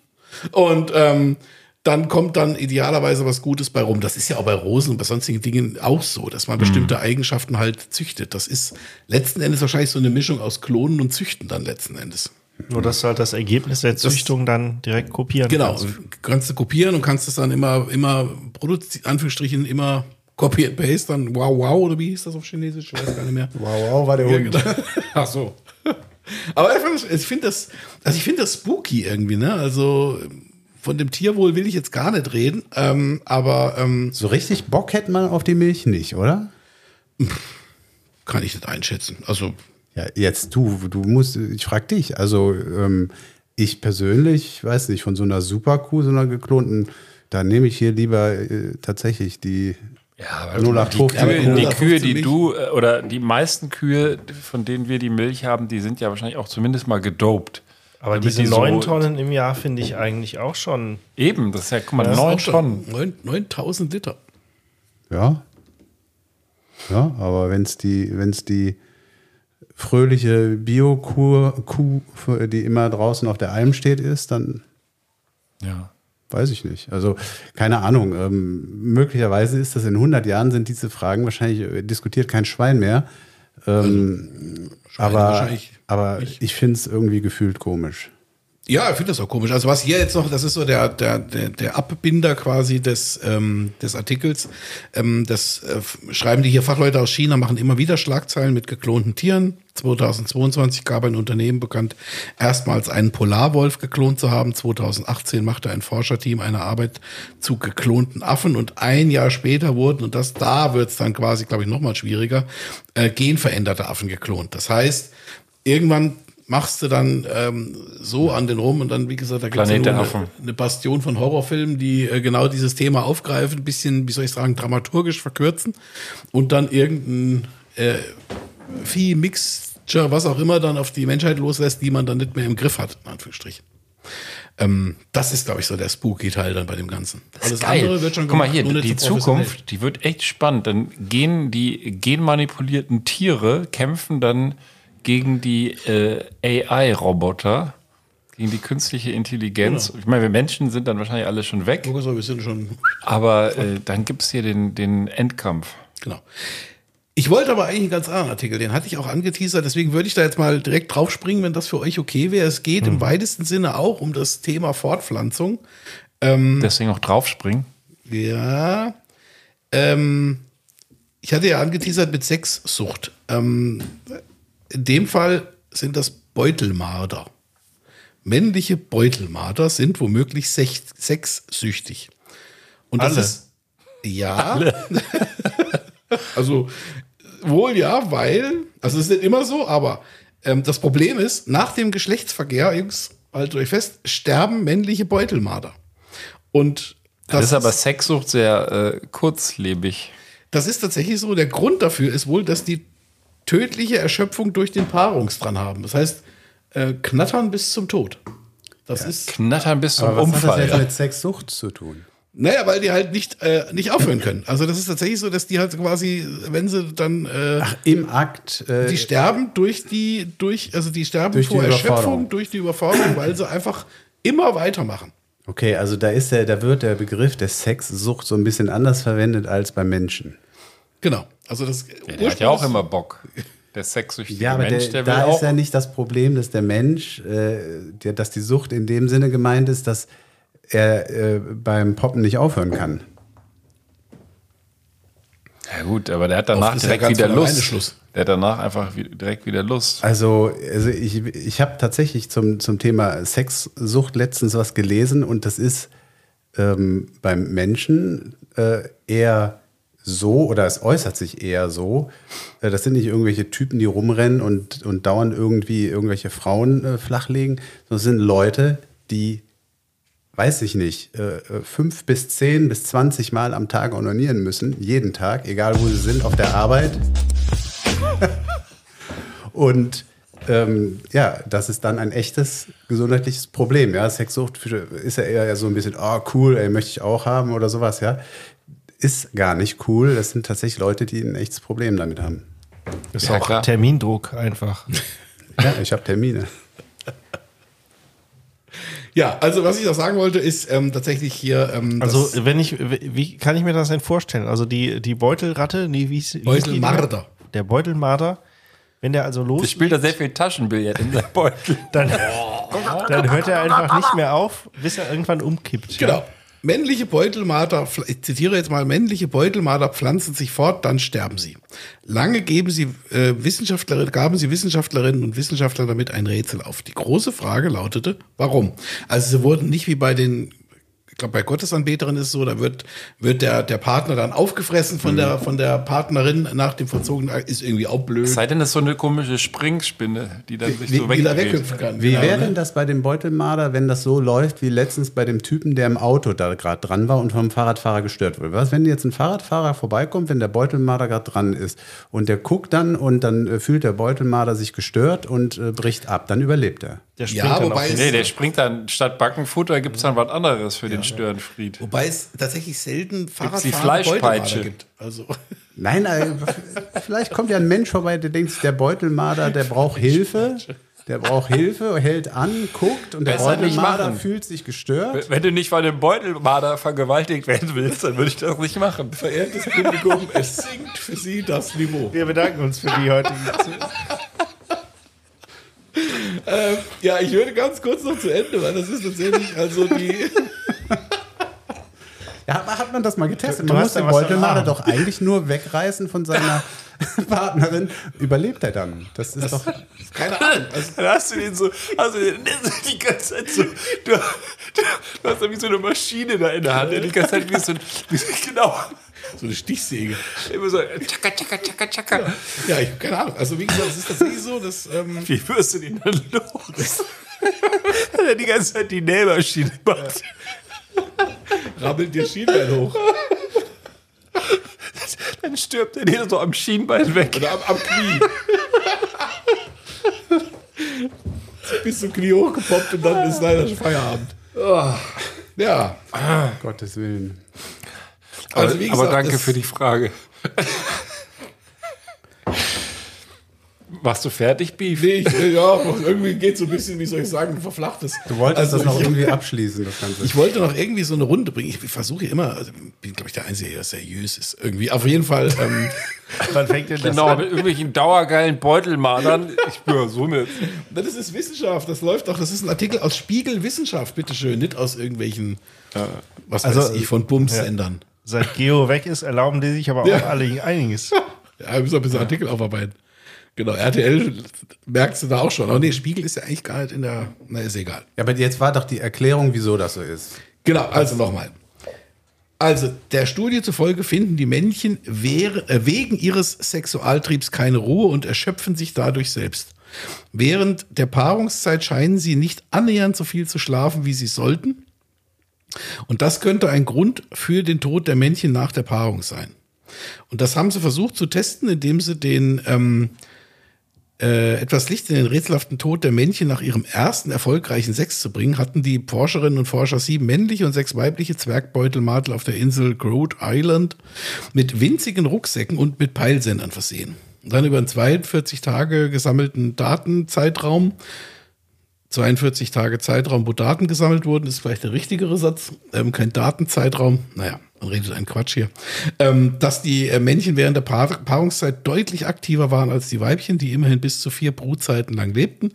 Und ähm, dann kommt dann idealerweise was Gutes bei rum. Das ist ja auch bei Rosen und bei sonstigen Dingen auch so, dass man bestimmte Eigenschaften halt züchtet. Das ist letzten Endes wahrscheinlich so eine Mischung aus Klonen und Züchten dann letzten Endes. Nur, dass du halt das Ergebnis der Züchtung dann direkt kopieren Genau, kannst. kannst du kopieren und kannst es dann immer, immer produzieren, Anführungsstrichen, immer Copy and Paste, dann wow wow oder wie hieß das auf Chinesisch? Ich weiß gar nicht mehr. wow, wow, war der Hund. genau. Ach so. Aber ich finde das, ich finde das, also ich finde das spooky irgendwie, ne? Also von dem Tierwohl will ich jetzt gar nicht reden, ähm, aber ähm, So richtig Bock hätte man auf die Milch nicht, oder? kann ich nicht einschätzen. Also Ja, jetzt du, du musst, ich frag dich, also ähm, ich persönlich, weiß nicht, von so einer Superkuh, so einer geklonten, da nehme ich hier lieber äh, tatsächlich die Ja, 0815 Kühe, Kuh. die Kühe, 15 die du, äh, oder die meisten Kühe, von denen wir die Milch haben, die sind ja wahrscheinlich auch zumindest mal gedopt. Aber diese die so- neun Tonnen im Jahr finde ich eigentlich auch schon. Eben, das ist ja, guck mal, neun Tonnen. neun- 9000 Liter. Ja. Ja, aber wenn es die, wenn es die fröhliche Bio-Kuh, Kuh, die immer draußen auf der Alm steht, ist, dann Ja. weiß ich nicht. Also keine Ahnung. Ähm, möglicherweise ist das in 100 Jahren sind diese Fragen wahrscheinlich äh, diskutiert kein Schwein mehr. Ähm, aber wahrscheinlich aber ich finde es irgendwie gefühlt komisch. Ja, ich finde das auch komisch. Also was hier jetzt noch, das ist so der, der, der, der Abbinder quasi des, ähm, des Artikels. Ähm, das äh, schreiben die hier Fachleute aus China, machen immer wieder Schlagzeilen mit geklonten Tieren. 2022 gab ein Unternehmen bekannt, erstmals einen Polarwolf geklont zu haben. 2018 machte ein Forscherteam eine Arbeit zu geklonten Affen und ein Jahr später wurden, und das da wird es dann quasi, glaube ich, nochmal schwieriger, äh, genveränderte Affen geklont. Das heißt, irgendwann machst du dann ähm, so an den rum und dann, wie gesagt, da gibt es eine, eine Bastion von Horrorfilmen, die äh, genau dieses Thema aufgreifen, ein bisschen, wie soll ich sagen, dramaturgisch verkürzen und dann irgendein äh, Vieh, Mixture, was auch immer, dann auf die Menschheit loslässt, die man dann nicht mehr im Griff hat, in Anführungsstrichen. Ähm, das ist, glaube ich, so der spooky Teil dann bei dem Ganzen. Das ist geil. Guck mal hier, die. Zukunft, die wird echt spannend. Dann gehen die genmanipulierten Tiere, kämpfen dann gegen die äh, AI-Roboter, gegen die künstliche Intelligenz. Genau. Ich meine, wir Menschen sind dann wahrscheinlich alle schon weg, mal, wir sind schon aber äh, dann gibt es hier den, den Endkampf. Genau. Ich wollte aber eigentlich einen ganz anderen Artikel, den hatte ich auch angeteasert, deswegen würde ich da jetzt mal direkt draufspringen, wenn das für euch okay wäre. Es geht im weitesten Sinne auch um das Thema Fortpflanzung. Deswegen auch draufspringen. Ja. Ähm, ich hatte ja angeteasert mit Sexsucht. Ähm, in dem Fall sind das Beutelmarder. Männliche Beutelmarder sind womöglich sech- sexsüchtig. Und das Alle? ist ja. also wohl ja, weil, also es ist nicht immer so, aber ähm, das Problem ist, nach dem Geschlechtsverkehr, Jungs, haltet euch fest, sterben männliche Beutelmarder. Und Das, ist aber Sexsucht sehr äh, kurzlebig. das ist tatsächlich so. Der Grund dafür ist wohl, dass die tödliche Erschöpfung durch den Paarungsdrang haben. Das heißt, äh, knattern bis zum Tod. Das ist, Knattern bis zum Aber was hat das jetzt mit Sexsucht zu tun? naja, weil die halt nicht, äh, nicht aufhören können. Also das ist tatsächlich so, dass die halt quasi, wenn sie dann, äh, Ach, im Akt. Äh, die sterben durch die, durch, also die sterben Durch die vor Überforderung. Erschöpfung, durch die Überforderung, weil sie einfach immer weitermachen. okay, also da ist der, da wird der Begriff der Sexsucht so ein bisschen anders verwendet als beim Menschen. Genau. Also das Der hat ja auch immer Bock. Der sexsüchtige Ja, aber Mensch, der, der, will da auch. ist ja nicht das Problem, dass der Mensch, äh, der, dass die Sucht in dem Sinne gemeint ist, dass er äh, beim Poppen nicht aufhören kann. ja gut, aber der hat danach ja direkt wieder Lust. Der hat danach einfach wie- direkt wieder Lust. Also, also ich, ich habe tatsächlich zum, zum Thema Sexsucht letztens was gelesen und das ist ähm, beim Menschen äh, eher so oder es äußert sich eher so. Äh, das sind nicht irgendwelche Typen, die rumrennen und, und dauernd irgendwie irgendwelche Frauen äh, flachlegen, sondern es sind Leute, die, weiß ich nicht, äh, äh, fünf bis zehn bis zwanzig Mal am Tag onanieren müssen, jeden Tag, egal wo sie sind, auf der Arbeit. Und ähm, ja, das ist dann ein echtes gesundheitliches Problem. Ja, Sexsucht ist ja eher so ein bisschen, oh cool, ey, möchte ich auch haben oder sowas. Ja, ist gar nicht cool. Das sind tatsächlich Leute, die ein echtes Problem damit haben. Ist Ja, auch klar. Termindruck einfach. Ja, ich habe Termine. Ja, also was ich noch sagen wollte, ist ähm, tatsächlich hier. Ähm, Also, wenn ich, wie kann ich mir das denn vorstellen? Also, die, die Beutelratte, nee, wie die? Beutelmarder. Der Beutelmarder, wenn der also los Ich spiele da sehr viel Taschenbillard in seinem Beutel. dann, dann hört er einfach nicht mehr auf, bis er irgendwann umkippt. Genau. Männliche Beutelmarder, ich zitiere jetzt mal, männliche Beutelmarder pflanzen sich fort, dann sterben sie. Lange geben sie äh, Wissenschaftlerinnen, gaben sie Wissenschaftlerinnen und Wissenschaftler damit ein Rätsel auf. Die große Frage lautete, warum? Also sie wurden nicht wie bei den, ich glaube bei Gottesanbeterinnen ist es so, da wird, wird der, der Partner dann aufgefressen von der, von der Partnerin nach dem verzogenen, ist irgendwie auch blöd. Sei denn, das ist so eine komische Springspinne, die dann sich wie, so wie wegdreht. weghüpfen kann. Wie Genau, wäre ne? denn das bei dem Beutelmarder, wenn das so läuft wie letztens bei dem Typen, der im Auto da gerade dran war und vom Fahrradfahrer gestört wurde? Was, wenn jetzt ein Fahrradfahrer vorbeikommt, wenn der Beutelmarder gerade dran ist und der guckt dann und dann äh, fühlt der Beutelmarder sich gestört und äh, bricht ab, dann überlebt er. Der springt Ja, dann wobei auf- Nee, der springt dann, statt Backenfutter gibt es dann was anderes für den Störenfried. Wobei es tatsächlich selten Fahrradfahrer gibt. Also Nein, äh, vielleicht kommt ja ein Mensch vorbei, der denkt, sich, der Beutelmarder, der braucht Hilfe. Der braucht Hilfe, hält an, guckt und der Besser Beutelmarder fühlt sich gestört. Wenn du nicht von dem Beutelmarder vergewaltigt werden willst, dann würde ich das nicht machen. verehrtes Publikum, es sinkt für Sie das Niveau. Wir bedanken uns für die heutige Ja, ich würde ganz kurz noch zu Ende, weil das ist tatsächlich also die. Ja, aber hat man das mal getestet? Du Man muss den am doch eigentlich nur wegreißen von seiner Partnerin. Überlebt er dann? Das ist doch. Keine Ahnung. Also, Dann hast du den so, hast du den die ganze Zeit so, du, du, du hast da wie so eine Maschine da in der Hand, die ganze Zeit wie so, wie so genau, so eine Stichsäge. immer so, tschakka, tschakka, tschakka, tschakka. Ja, ich habe keine Ahnung. Also wie gesagt, es ist tatsächlich so, dass. Ähm, Wie wirst du den dann los? Hat er die ganze Zeit die Nähmaschine macht. rabbelt dir Schienbein hoch. Dann stirbt er dir so am Schienbein weg. Oder am, am Knie. Bis zum Knie hochgepoppt und dann ist leider schon Feierabend. Ja, Gottes Willen. also wie gesagt. Aber danke für die Frage. Machst du fertig, Beef? Nee, ich, äh, ja, irgendwie geht so ein bisschen, wie soll ich sagen, verflachtes. Du wolltest Also das noch ich- irgendwie abschließen, das Ganze. Ich wollte noch irgendwie so eine Runde bringen. Ich versuche immer, also bin, glaube ich, der Einzige, der seriös ist. Irgendwie. Auf jeden Fall. Ähm, Wann fängt denn das Genau, an? mit irgendwelchen dauergeilen Beutelmadern. Ich bin so mit. das ist Wissenschaft. Das läuft doch. Das ist ein Artikel aus Spiegel Wissenschaft, bitteschön. Nicht aus irgendwelchen, was Also, weiß ich, von Bums-Sendern. Seit Geo weg ist, erlauben die sich aber Ja. auch alle einiges. Ja, wir müssen ein bisschen Artikel aufarbeiten. Genau, RTL merkst du da auch schon. Aber nee, Spiegel ist ja eigentlich gar nicht in der. Na, ist egal. Ja, aber jetzt war doch die Erklärung, wieso das so ist. Genau, also nochmal. Also, der Studie zufolge finden die Männchen äh, wegen ihres Sexualtriebs keine Ruhe und erschöpfen sich dadurch selbst. Während der Paarungszeit scheinen sie nicht annähernd so viel zu schlafen, wie sie sollten. Und das könnte ein Grund für den Tod der Männchen nach der Paarung sein. Und das haben sie versucht zu testen, indem sie den ähm, äh, etwas Licht in den rätselhaften Tod der Männchen nach ihrem ersten erfolgreichen Sex zu bringen, hatten die Forscherinnen und Forscher sieben männliche und sechs weibliche Zwergbeutelmadel auf der Insel Rhode Island mit winzigen Rucksäcken und mit Peilsendern versehen. Dann über einen 42 Tage gesammelten Datenzeitraum 42 Tage Zeitraum, wo Daten gesammelt wurden, ist vielleicht der richtigere Satz. Ähm, kein Datenzeitraum. Naja, man redet einen Quatsch hier, ähm, dass die äh, Männchen während der Paar Paarungszeit deutlich aktiver waren als die Weibchen, die immerhin bis zu vier Brutzeiten lang lebten,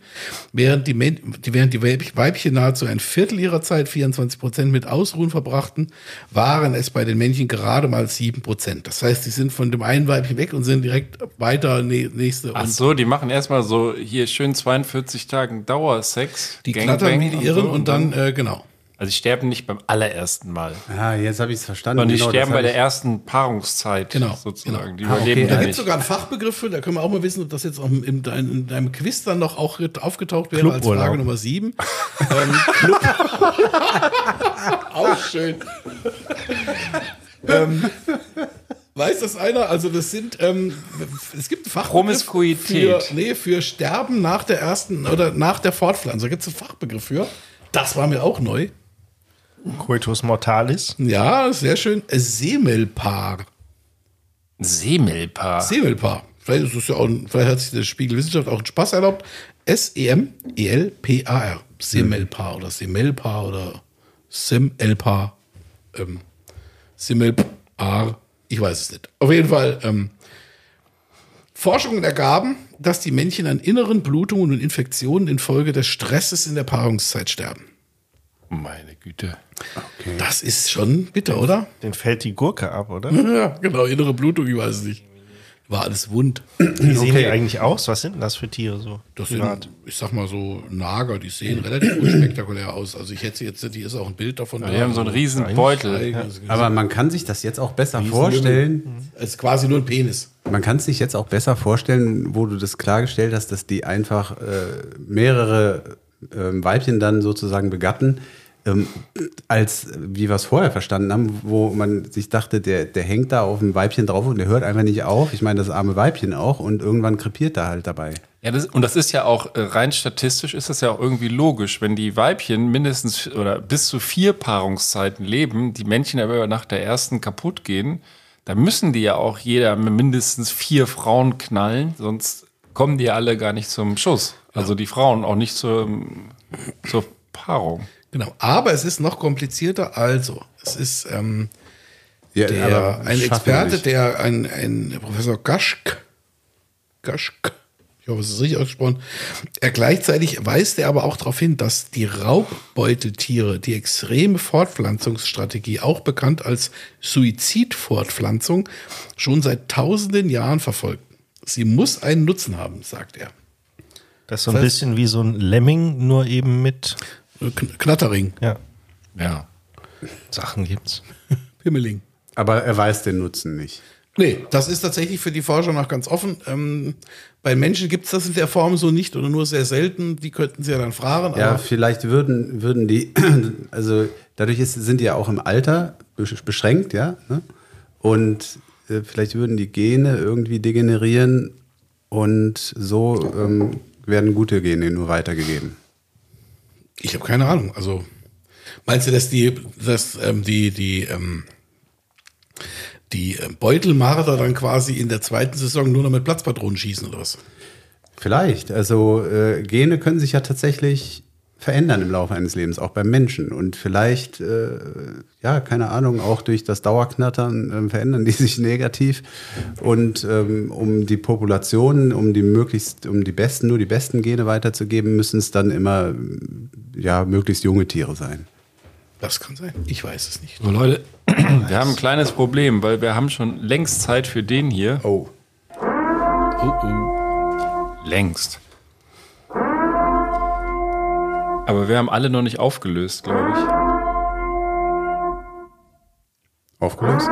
während die, Män die, während die Weib- Weibchen nahezu ein Viertel ihrer Zeit, 24 Prozent, mit Ausruhen verbrachten, waren es bei den Männchen gerade mal sieben Prozent. Das heißt, sie sind von dem einen Weibchen weg und sind direkt weiter nächste. Ach und so, die machen erstmal so hier schön 42 Tagen Dauersex. die Gangbang knattern wie die Irren so und dann, äh, genau. Also die sterben nicht beim allerersten Mal. Ah, jetzt habe ich es verstanden. Sondern die Genau, sterben bei der ersten Paarungszeit Genau, sozusagen. Die Ah, überleben okay. Da gibt es sogar einen Fachbegriff für, da können wir auch mal wissen, ob das jetzt auch in, dein, in deinem Quiz dann noch auch aufgetaucht wäre als. Frage Nummer sieben. ähm, Club. auch schön. ähm, weiß das einer? Also das sind, ähm, es gibt einen Fachbegriff. Für, nee, für Sterben nach der ersten oder nach der Fortpflanzung. Da gibt es einen Fachbegriff für. Das war mir auch neu. Coitus mortalis. Ja, sehr schön. Semelpaar. Semelpaar. Semelpaar. Vielleicht ist es ja auch, ein- vielleicht hat sich der Spiegel Wissenschaft auch einen Spaß erlaubt. E S-E-M-E-L-P-A-R. Semelpaar oder Semelpaar oder Semelpaar. Ähm, Semelpaar. Ich weiß es nicht. Auf jeden Fall, ähm, Forschungen ergaben, dass die Männchen an inneren Blutungen und Infektionen infolge des Stresses in der Paarungszeit sterben. Meine Güte. Das ist schon bitter, oder? Den fällt die Gurke ab, oder? Ja, genau, innere Blutung, ich weiß es nicht. War alles wund. Wie sehen Okay. die eigentlich aus? Was sind denn das für Tiere so? Das sind, ich sag mal so, Nager, die sehen relativ unspektakulär aus. Also ich hätte jetzt, hier ist auch ein Bild davon. Die haben so einen riesen Beutel. Aber man kann sich das jetzt auch besser vorstellen. Es ist quasi nur ein Penis. Man kann sich jetzt auch besser vorstellen, wo du das klargestellt hast, dass die einfach äh, mehrere Weibchen dann sozusagen begatten, ähm, als wie wir es vorher verstanden haben, wo man sich dachte, der, der hängt da auf dem Weibchen drauf und der hört einfach nicht auf. Ich meine, das arme Weibchen auch und irgendwann krepiert er halt dabei. Ja, das, und das ist ja auch äh, rein statistisch ist das ja auch irgendwie logisch, wenn die Weibchen mindestens oder bis zu vier Paarungszeiten leben, die Männchen aber nach der ersten kaputt gehen, dann müssen die ja auch jeder mindestens vier Frauen knallen, sonst kommen die alle gar nicht zum Schuss. Also die Frauen auch nicht zur, zur Paarung. Genau. Aber es ist noch komplizierter. Also, es ist ähm, Ja, der, ein Experte, der ein, ein Professor Gaschk, Gaschk, ich hoffe, es ist richtig ausgesprochen, er gleichzeitig weist er aber auch darauf hin, dass die Raubbeuteltiere die extreme Fortpflanzungsstrategie, auch bekannt als Suizidfortpflanzung, schon seit tausenden Jahren verfolgen. Sie muss einen Nutzen haben, sagt er. Das ist so ein Das heißt- bisschen wie so ein Lemming, nur eben mit Kn- Knattering, ja, Ja. Sachen gibt's. Pimmeling. Aber er weiß den Nutzen nicht. Nee, das ist tatsächlich für die Forscher noch ganz offen. Ähm, bei Menschen gibt es das in der Form so nicht oder nur sehr selten. Die könnten sie ja dann fragen. Ja, vielleicht würden, würden die, also dadurch ist, sind die ja auch im Alter besch- beschränkt, ja. Ne? Und äh, vielleicht würden die Gene irgendwie degenerieren und so ähm, werden gute Gene nur weitergegeben. ich habe keine Ahnung. Also meinst du, dass die, dass ähm, die, die, ähm, die äh, Beutelmarder dann quasi in der zweiten Saison nur noch mit Platzpatronen schießen oder was? Vielleicht. Also äh, Gene können sich ja tatsächlich verändern im Laufe eines Lebens, auch beim Menschen. Und vielleicht, äh, ja, keine Ahnung, auch durch das Dauerknattern ähm, verändern die sich negativ. Und ähm, um die Population, um die möglichst, um die besten, nur die besten Gene weiterzugeben, müssen es dann immer ja, möglichst junge Tiere sein. Das kann sein. Ich weiß es nicht. So Leute, wir haben ein kleines Problem, weil wir haben schon längst Zeit für den hier. Oh. Oh, oh. Längst. Aber wir haben alle noch nicht aufgelöst, glaube ich. Aufgelöst?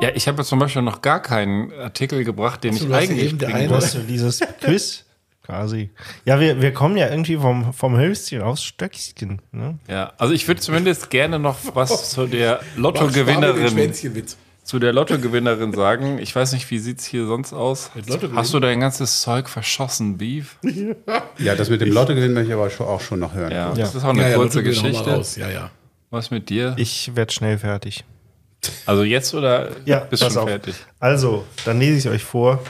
Ja, ich habe jetzt zum Beispiel noch gar keinen Artikel gebracht, den ich eigentlich eben bringen wollte. dieses Quiz quasi. Ja, wir, wir kommen ja irgendwie vom, vom Hölzchen aus Stöckchen. Ne? Ja, also ich würde zumindest gerne noch was zu der Lottogewinnerin. Zu der Lottogewinnerin sagen. Ich weiß nicht, wie sieht's hier sonst aus? Hast du dein ganzes Zeug verschossen, Beef? Ja, das mit dem Lottogewinn möchte ich aber schon- auch schon noch hören. Ja, Ja. das ist auch eine Ja, kurze Geschichte. Ja, ja. Was mit dir? Ich werde schnell fertig. Also jetzt oder Ja, bist auf. fertig? Also, dann lese ich euch vor.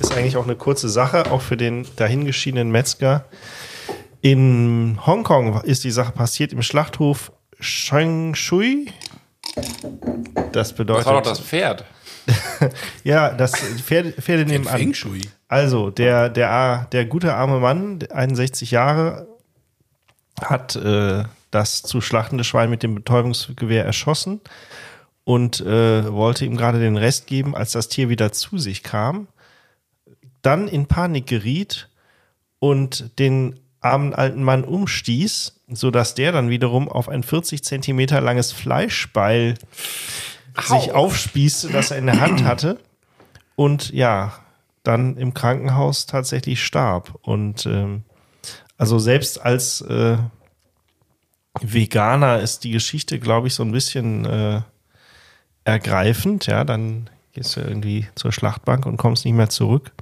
Ist eigentlich auch eine kurze Sache, auch für den dahingeschiedenen Metzger. In Hongkong ist die Sache passiert im Schlachthof Shengshui. Das bedeutet. Das war doch das Pferd. Ja, das Pferde, Pferde nehmen an. Also, der, der, der gute arme Mann, 61 Jahre, hat äh, das zu schlachtende Schwein mit dem Betäubungsgewehr erschossen und äh, wollte ihm gerade den Rest geben, als das Tier wieder zu sich kam, dann in Panik geriet und den armen alten Mann umstieß, sodass der dann wiederum auf ein 40 Zentimeter langes Fleischbeil sich aufspießte, das er in der Hand hatte und ja, dann im Krankenhaus tatsächlich starb. Und ähm, also selbst als äh, Veganer ist die Geschichte, glaube ich, so ein bisschen äh, ergreifend. Ja, dann gehst du irgendwie zur Schlachtbank und kommst nicht mehr zurück.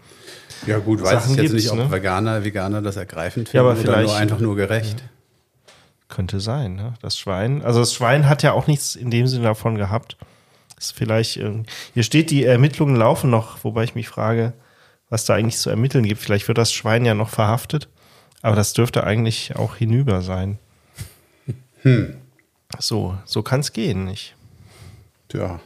Ja gut, weiß Sachen ich jetzt nicht, ob ne? Veganer, Veganer das ergreifend Ja, finden aber oder vielleicht- nur einfach nur gerecht. Könnte sein, ne? Das Schwein. Also das Schwein hat ja auch nichts in dem Sinne davon gehabt. Ist vielleicht, ähm, hier steht, die Ermittlungen laufen noch, wobei ich mich frage, was da eigentlich zu ermitteln gibt. Vielleicht wird das Schwein ja noch verhaftet, aber das dürfte eigentlich auch hinüber sein. So, so kann es gehen, nicht? Tja.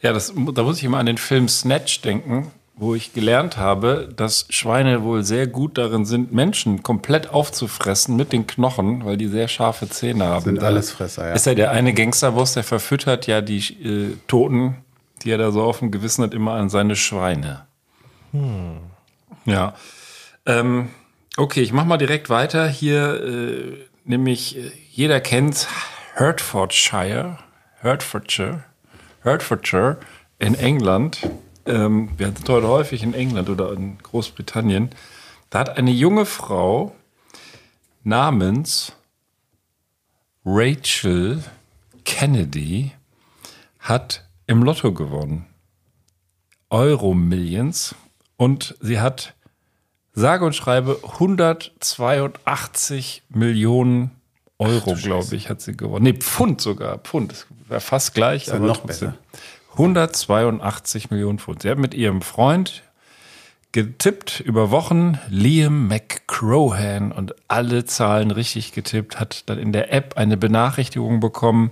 Ja, das, da muss ich immer an den Film Snatch denken, wo ich gelernt habe, dass Schweine wohl sehr gut darin sind, Menschen komplett aufzufressen mit den Knochen, weil die sehr scharfe Zähne haben. Sind Da Allesfresser, ja. Ist ja der eine Gangsterboss, der verfüttert ja die äh, Toten, die er da so auf dem Gewissen hat, immer an seine Schweine. Ja. Ähm, okay, ich mach mal direkt weiter. Hier äh, nämlich, äh, jeder kennt Hertfordshire, Hertfordshire, Hertfordshire in England. Ähm, wir sind heute häufig in England oder in Großbritannien. Da hat eine junge Frau namens Rachel Kennedy hat im Lotto gewonnen. Euro Millions und sie hat sage und schreibe 182 Millionen Euro, glaube ich, hat sie gewonnen. Nee, Pfund sogar. Pfund. Das wäre fast gleich. ja aber noch trotzdem. besser. 182 Millionen Pfund. Sie hat mit ihrem Freund getippt über Wochen. Liam McCrohan und alle Zahlen richtig getippt, hat dann in der App eine Benachrichtigung bekommen.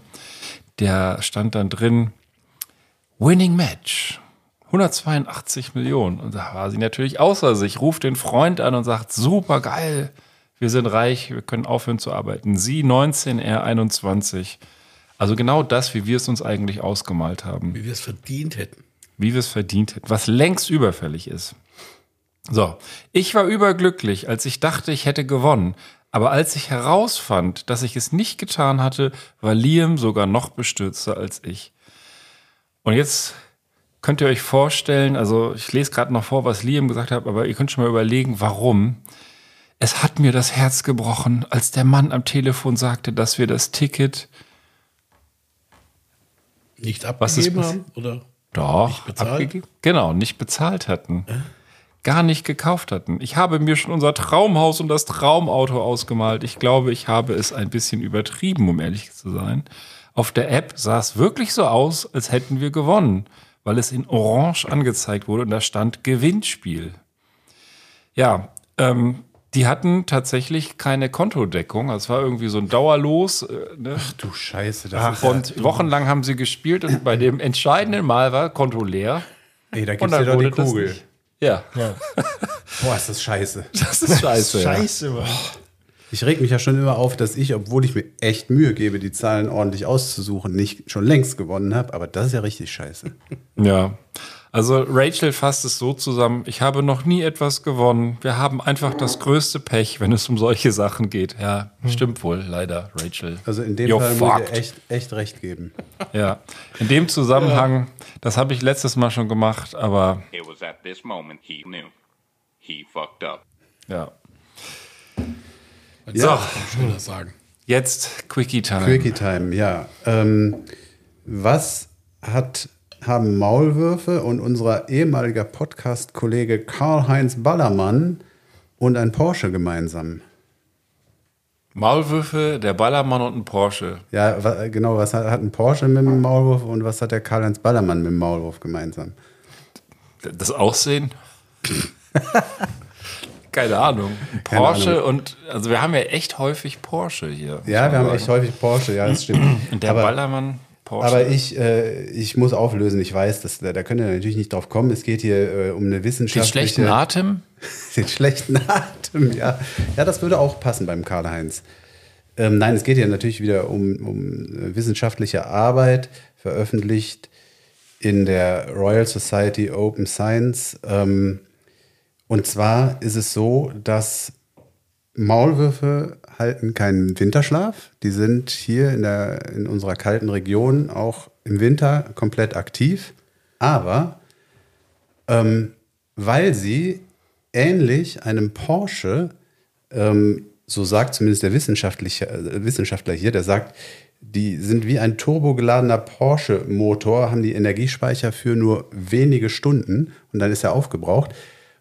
Der stand dann drin, Winning Match. 182 Millionen. Und da war sie natürlich außer sich, ruft den Freund an und sagt, super geil, wir sind reich, wir können aufhören zu arbeiten. Sie 19, er 21. Also genau das, wie wir es uns eigentlich ausgemalt haben Wie wir es verdient hätten. wie wir es verdient hätten, was längst überfällig ist. So, ich war überglücklich, als ich dachte, ich hätte gewonnen. Aber als ich herausfand, dass ich es nicht getan hatte, war Liam sogar noch bestürzter als ich. Und jetzt könnt ihr euch vorstellen, also ich lese gerade noch vor, was Liam gesagt hat, aber ihr könnt schon mal überlegen, warum. Es hat mir das Herz gebrochen, als der Mann am Telefon sagte, dass wir das Ticket Nicht Was ist abgegeben haben? Oder? Doch, Nicht bezahlt? abgegeben. Genau, nicht bezahlt hatten. Gar nicht gekauft hatten. Ich habe mir schon unser Traumhaus und das Traumauto ausgemalt. Ich glaube, ich habe es ein bisschen übertrieben, um ehrlich zu sein. Auf der App sah es wirklich so aus, als hätten wir gewonnen, weil es in Orange angezeigt wurde und da stand Gewinnspiel. Ja, ähm, die hatten tatsächlich keine Kontodeckung. Es war irgendwie so ein Dauerlos. Äh, ne? Du Scheiße, das ist Und wochenlang haben sie gespielt und bei dem entscheidenden Mal war Konto leer. Ey, da gibt's dann doch die das Kugel. nicht. Ja, Boah, ist das scheiße. das ist scheiße. ja. Scheiße, Mann. Ich reg mich ja schon immer auf, dass ich, obwohl ich mir echt Mühe gebe, die Zahlen ordentlich auszusuchen, nicht schon längst gewonnen habe. Aber das ist ja richtig scheiße. Ja. Also Rachel fasst es so zusammen, ich habe noch nie etwas gewonnen. Wir haben einfach das größte Pech, wenn es um solche Sachen geht. Ja, stimmt wohl, leider, Rachel. Also in dem You're Fall muss ich fucked. dir echt, echt recht geben. Ja. In dem Zusammenhang, das habe ich letztes Mal schon gemacht, aber It was at this moment he knew. He fucked up. ja. So. Kann ich schöner sagen. Jetzt Quickie Time. Quickie Time, ja. Ähm, was hat, haben Maulwürfe und unser ehemaliger Podcast-Kollege Karl-Heinz Ballermann und ein Porsche gemeinsam? Maulwürfe, der Ballermann und ein Porsche. Ja, genau, was hat, hat ein Porsche mit dem Maulwurf und was hat der Karl-Heinz Ballermann mit dem Maulwurf gemeinsam? Das Aussehen? Keine Ahnung. Ein Keine Porsche Ahnung. und, also wir haben ja echt häufig Porsche hier. Ja, wir haben echt häufig Porsche, ja, das stimmt. Und der Aber Ballermann, Porsche. Aber ich, äh, ich muss auflösen, ich weiß, dass, da, da könnt ihr natürlich nicht drauf kommen. Es geht hier äh, um eine Den wissenschaftliche... schlechten Atem? Den schlechten Atem, ja. Ja, das würde auch passen beim Karl-Heinz. Ähm, nein, es geht hier natürlich wieder um, um äh, wissenschaftliche Arbeit, veröffentlicht in der Royal Society Open Science. Ähm, und zwar ist es so, dass Maulwürfe halten keinen Winterschlaf. Die sind hier in, der, in unserer kalten Region auch im Winter komplett aktiv. Aber ähm, weil sie ähnlich einem Porsche, ähm, so sagt zumindest der Wissenschaftliche, äh, Wissenschaftler hier, der sagt, die sind wie ein turbogeladener Porsche-Motor, haben die Energiespeicher für nur wenige Stunden und dann ist er aufgebraucht.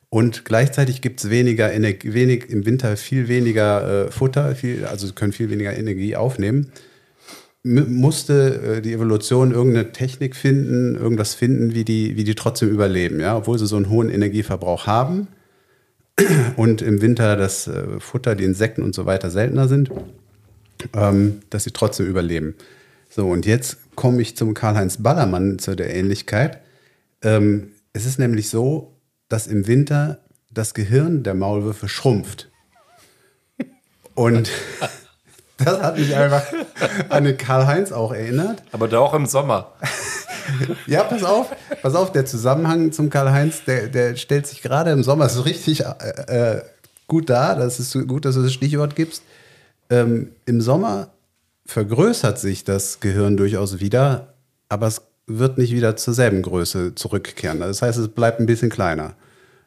Und gleichzeitig gibt es weniger Energie, wenig, im Winter viel weniger äh, Futter, viel, also können viel weniger Energie aufnehmen. M musste äh, die Evolution irgendeine Technik finden, irgendwas finden, wie die, wie die trotzdem überleben, ja, obwohl sie so einen hohen Energieverbrauch haben und im Winter das äh, Futter, die Insekten und so weiter seltener sind, ähm, dass sie trotzdem überleben. So, und jetzt komme ich zum Karl-Heinz Ballermann zu der Ähnlichkeit. Ähm, es ist nämlich so, dass im Winter das Gehirn der Maulwürfe schrumpft. Und das hat mich einfach an den Karl-Heinz auch erinnert. Aber da auch im Sommer. Ja, pass auf, pass auf, der Zusammenhang zum Karl-Heinz, der, der stellt sich gerade im Sommer so richtig äh, äh, gut dar. Das ist gut, dass du das Stichwort gibst. Ähm, Im Sommer vergrößert sich das Gehirn durchaus wieder, aber es wird nicht wieder zur selben Größe zurückkehren. Das heißt, es bleibt ein bisschen kleiner.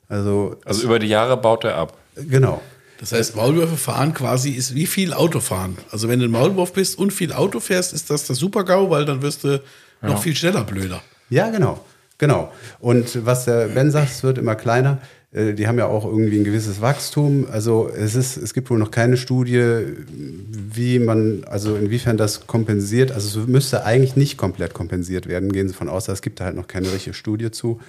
Also, Also über die Jahre baut er ab. genau. Das heißt, Maulwürfe fahren quasi ist wie viel Autofahren. Also wenn du ein Maulwurf bist und viel Auto fährst, ist das der Super-GAU, weil dann wirst du noch viel schneller blöder. Ja, genau. Genau. Und was der Ben sagt, es wird immer kleiner. Äh, Die haben ja auch irgendwie ein gewisses Wachstum. Also es ist, es gibt wohl noch keine Studie, wie man, also inwiefern das kompensiert. Also es müsste eigentlich nicht komplett kompensiert werden, gehen Sie von aus. Es gibt da halt noch keine richtige Studie zu.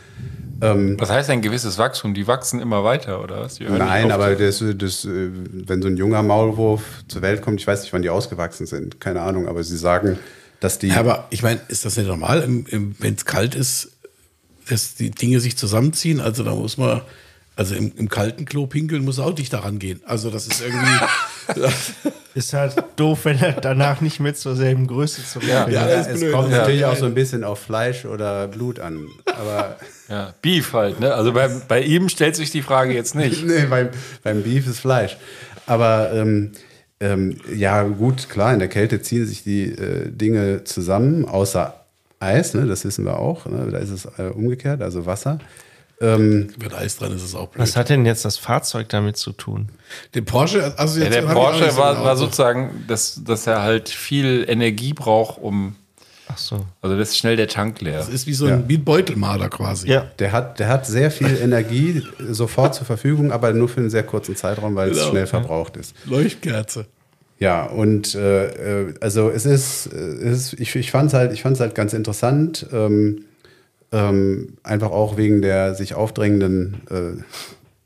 Ähm, Was heißt ein gewisses Wachstum? Die wachsen immer weiter, oder was? Nein, aber das, das, äh, wenn so ein junger Maulwurf zur Welt kommt, ich weiß nicht, wann die ausgewachsen sind, keine Ahnung, aber sie sagen, dass die. Ja, aber ich meine, ist das nicht normal, wenn es kalt ist, dass die Dinge sich zusammenziehen? Also da muss man, also im, im kalten Klo pinkeln muss auch nicht daran gehen. Also das ist irgendwie. Ist halt doof, wenn er danach nicht mehr zur selben Größe zurückkommt. Ja, ja, das ist es blöd. kommt Ja. natürlich auch so ein bisschen auf Fleisch oder Blut an. Aber Ja, Beef halt, ne? Also bei, bei ihm stellt sich die Frage jetzt nicht. nee, beim, beim Beef ist Fleisch. Aber ähm, ähm, ja, gut, klar, in der Kälte ziehen sich die äh, Dinge zusammen, außer Eis, ne, das wissen wir auch. Ne, da ist es äh, umgekehrt, also Wasser. Ähm, Mit Eis dran ist es auch blöd. Was hat denn jetzt das Fahrzeug damit zu tun? Den Porsche, also Ja, der Porsche war, genau. war sozusagen, dass, dass er halt viel Energie braucht, um. Ach so. Also das ist schnell der Tank leer. Das ist wie so ein, wie ein Beutelmaler quasi. Ja. der, hat, der hat sehr viel Energie sofort zur Verfügung, aber nur für einen sehr kurzen Zeitraum, weil es Genau. schnell verbraucht ist. Leuchtkerze. Ja, und äh, äh, also es ist, äh, es ist ich, ich fand es halt, ich fand's halt ganz interessant, ähm, ähm, einfach auch wegen der sich aufdrängenden äh,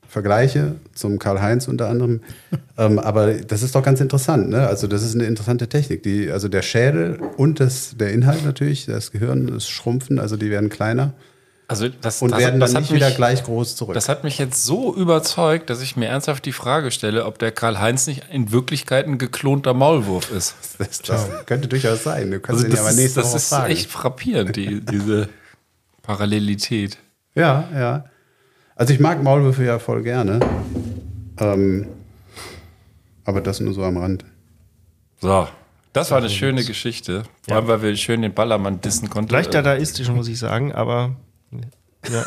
Vergleiche zum Karl-Heinz unter anderem. ähm, aber das ist doch ganz interessant, ne? Also das ist eine interessante Technik. Die, also der Schädel und das, der Inhalt natürlich, das Gehirn, das Schrumpfen, also die werden kleiner Also das, und das, werden das dann hat nicht wieder mich, gleich groß zurück. Das hat mich jetzt so überzeugt, dass ich mir ernsthaft die Frage stelle, ob der Karl-Heinz nicht in Wirklichkeit ein geklonter Maulwurf ist. das, das könnte durchaus sein. Du kannst Also ihn das ja aber ist, nächste das Woche ist fragen. echt frappierend, die, diese Parallelität. Ja, ja. Also ich mag Maulwürfe ja voll gerne. Ähm, aber das nur so am Rand. So, das war eine schöne Geschichte. Vor allem, weil wir schön den Ballermann dissen konnten. Leicht dadaistisch, muss ich sagen, aber ja.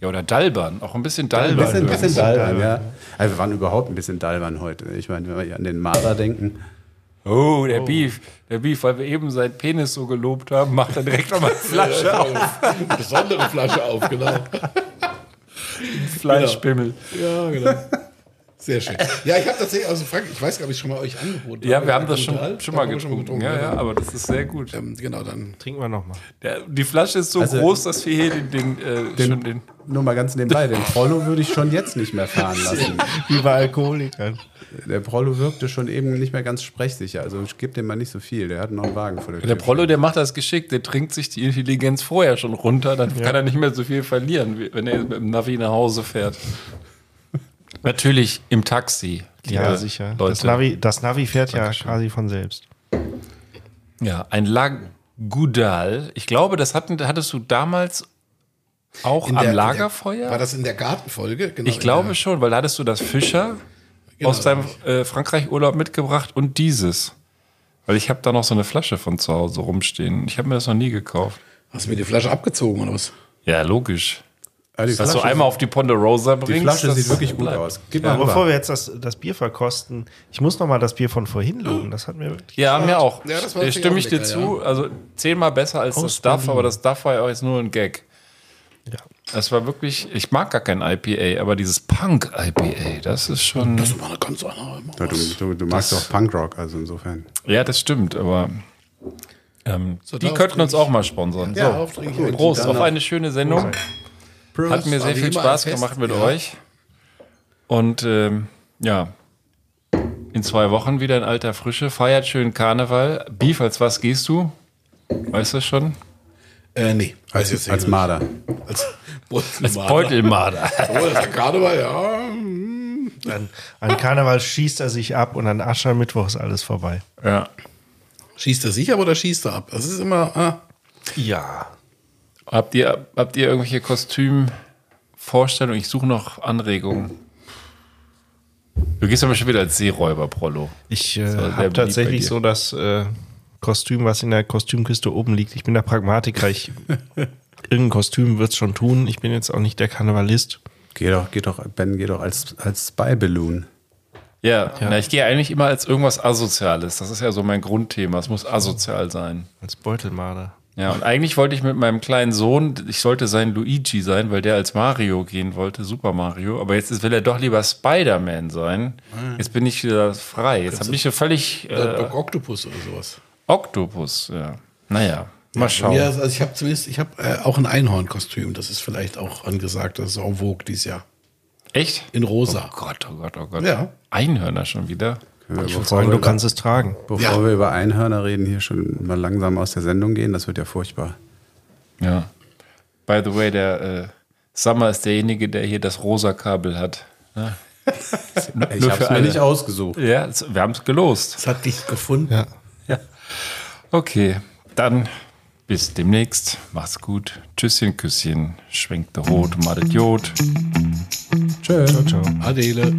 Ja, oder Dalbern. Auch ein bisschen Ein Dalbern. bisschen, irgendwie. bisschen Dalbern, ja. Also wir waren überhaupt ein bisschen Dalbern heute. Ich meine, wenn wir hier an den Marder denken. Oh, der Beef. Der Beef, weil wir eben seinen Penis so gelobt haben, macht er direkt nochmal eine Flasche auf. Eine besondere Flasche auf, genau. Fleischpimmel. Ja, genau. Sehr schön. Ja, ich habe tatsächlich, also Frank, ich weiß gar nicht, ob ich schon mal euch angeboten Ja, wir haben das schon, schon mal wir getrunken. Ja, ja, aber das ist sehr gut. Ähm, genau, dann. Trinken wir nochmal. Die Flasche ist so Also- groß, dass wir hier den, den, äh, schon den. Nur mal ganz nebenbei, den Prollo würde ich schon jetzt nicht mehr fahren lassen. Wie bei Alkoholikern. Der Prollo wirkte schon eben nicht mehr ganz sprechsicher. Also ich gebe dem mal nicht so viel. Der hat noch einen Wagen vor der Tür. Der Prollo, der macht das geschickt, der trinkt sich die Intelligenz vorher schon runter, dann kann er nicht mehr so viel verlieren, wenn er mit dem Navi nach Hause fährt. Natürlich im Taxi. Ja, sicher. Leute. Das Navi, das Navi fährt ja quasi von selbst. Ja, ein Lagudal. Ich glaube, das hatten, hattest du damals auch In am der- in der- Lagerfeuer? War das in der Gartenfolge? Genau, ich glaube der- schon, weil da hattest du das Fischer Genau, aus deinem äh, Frankreich-Urlaub mitgebracht und dieses. Weil ich habe da noch so eine Flasche von zu Hause rumstehen. Ich habe mir das noch nie gekauft. Hast du mir die Flasche abgezogen oder was? Ja, logisch. Ja, die Was du einmal auf die Ponderosa bringst. Die Flasche sieht wirklich gut bleibt. aus. Gib Ja, mal bevor wir jetzt das, das Bier verkosten, ich muss noch mal das Bier von vorhin loben. Das hat mir wirklich. Ja, mir auch. Ja, das war Äh, Stimme auch ich dir lecker, zu. Also zehnmal besser als Aus das Duff, aber das Duff war ja auch jetzt nur ein Gag. Das war wirklich, ich mag gar kein IPA, aber dieses Punk-IPA, das ist schon. Das war eine ganz andere. Ja, du, du, du magst auch Punkrock, also insofern. Ja, das stimmt, aber ähm, So, die könnten uns auch mal sponsern. Ja, so. Prost auf eine schöne Sendung. Hat mir sehr viel Spaß gemacht mit Ja. euch. Und ähm, ja, in zwei Wochen wieder in alter Frische. Feiert schön Karneval. Beef, als was gehst du? Weißt du das schon? Äh, nee, jetzt nicht. Als Marder. Als, Als Beutelmarder. Oh, Karneval, ja. An, an Karneval schießt er sich ab und an Aschermittwoch ist alles vorbei. ja. Schießt er sich ab oder schießt er ab? Das ist immer. Ah. Ja. Habt ihr, habt ihr irgendwelche Kostümvorstellungen? Ich suche noch Anregungen. Du gehst aber schon wieder als Seeräuber, Prollo. Ich äh, habe tatsächlich so das äh, Kostüm, was in der Kostümkiste oben liegt. Ich bin der Pragmatiker. Ich, irgendein Kostüm wird es schon tun. Ich bin jetzt auch nicht der Karnevalist. Geh doch, geh doch, Ben, geh doch als, als Spy Balloon. Ja, Na, ich gehe eigentlich immer als irgendwas Asoziales. Das ist ja so mein Grundthema. Es muss asozial sein. Als Beutelmarder. Ja, und eigentlich wollte ich mit meinem kleinen Sohn, ich sollte sein Luigi sein, weil der als Mario gehen wollte, Super Mario. Aber jetzt will er doch lieber Spider-Man sein. Jetzt bin ich wieder frei. Jetzt habe ich so völlig Äh, äh, Doc Octopus oder sowas. Oktopus. Ja. Naja, mal schauen. mir, also ich habe zumindest, ich habe äh, auch ein Einhornkostüm. Das ist vielleicht auch angesagt. Das ist auch Vogue dieses Jahr. Echt? In rosa. Oh Gott, oh Gott, oh Gott. Ja. Einhörner schon wieder. Ich würde sagen, du kannst es tragen. Bevor Ja. wir über Einhörner reden, hier schon mal langsam aus der Sendung gehen, das wird ja furchtbar. Ja. By the way, der äh, Summer ist derjenige, der hier das rosa Kabel hat. Ja. Ich Nur habe für es mir nicht ausgesucht. Ja, wir haben es gelost. Das hat dich gefunden. Ja. Okay, dann bis demnächst. Mach's gut. Tschüsschen, Küsschen. Schwenkt der Rot, madet Jod. Tschö. Ciao, ciao. Adele.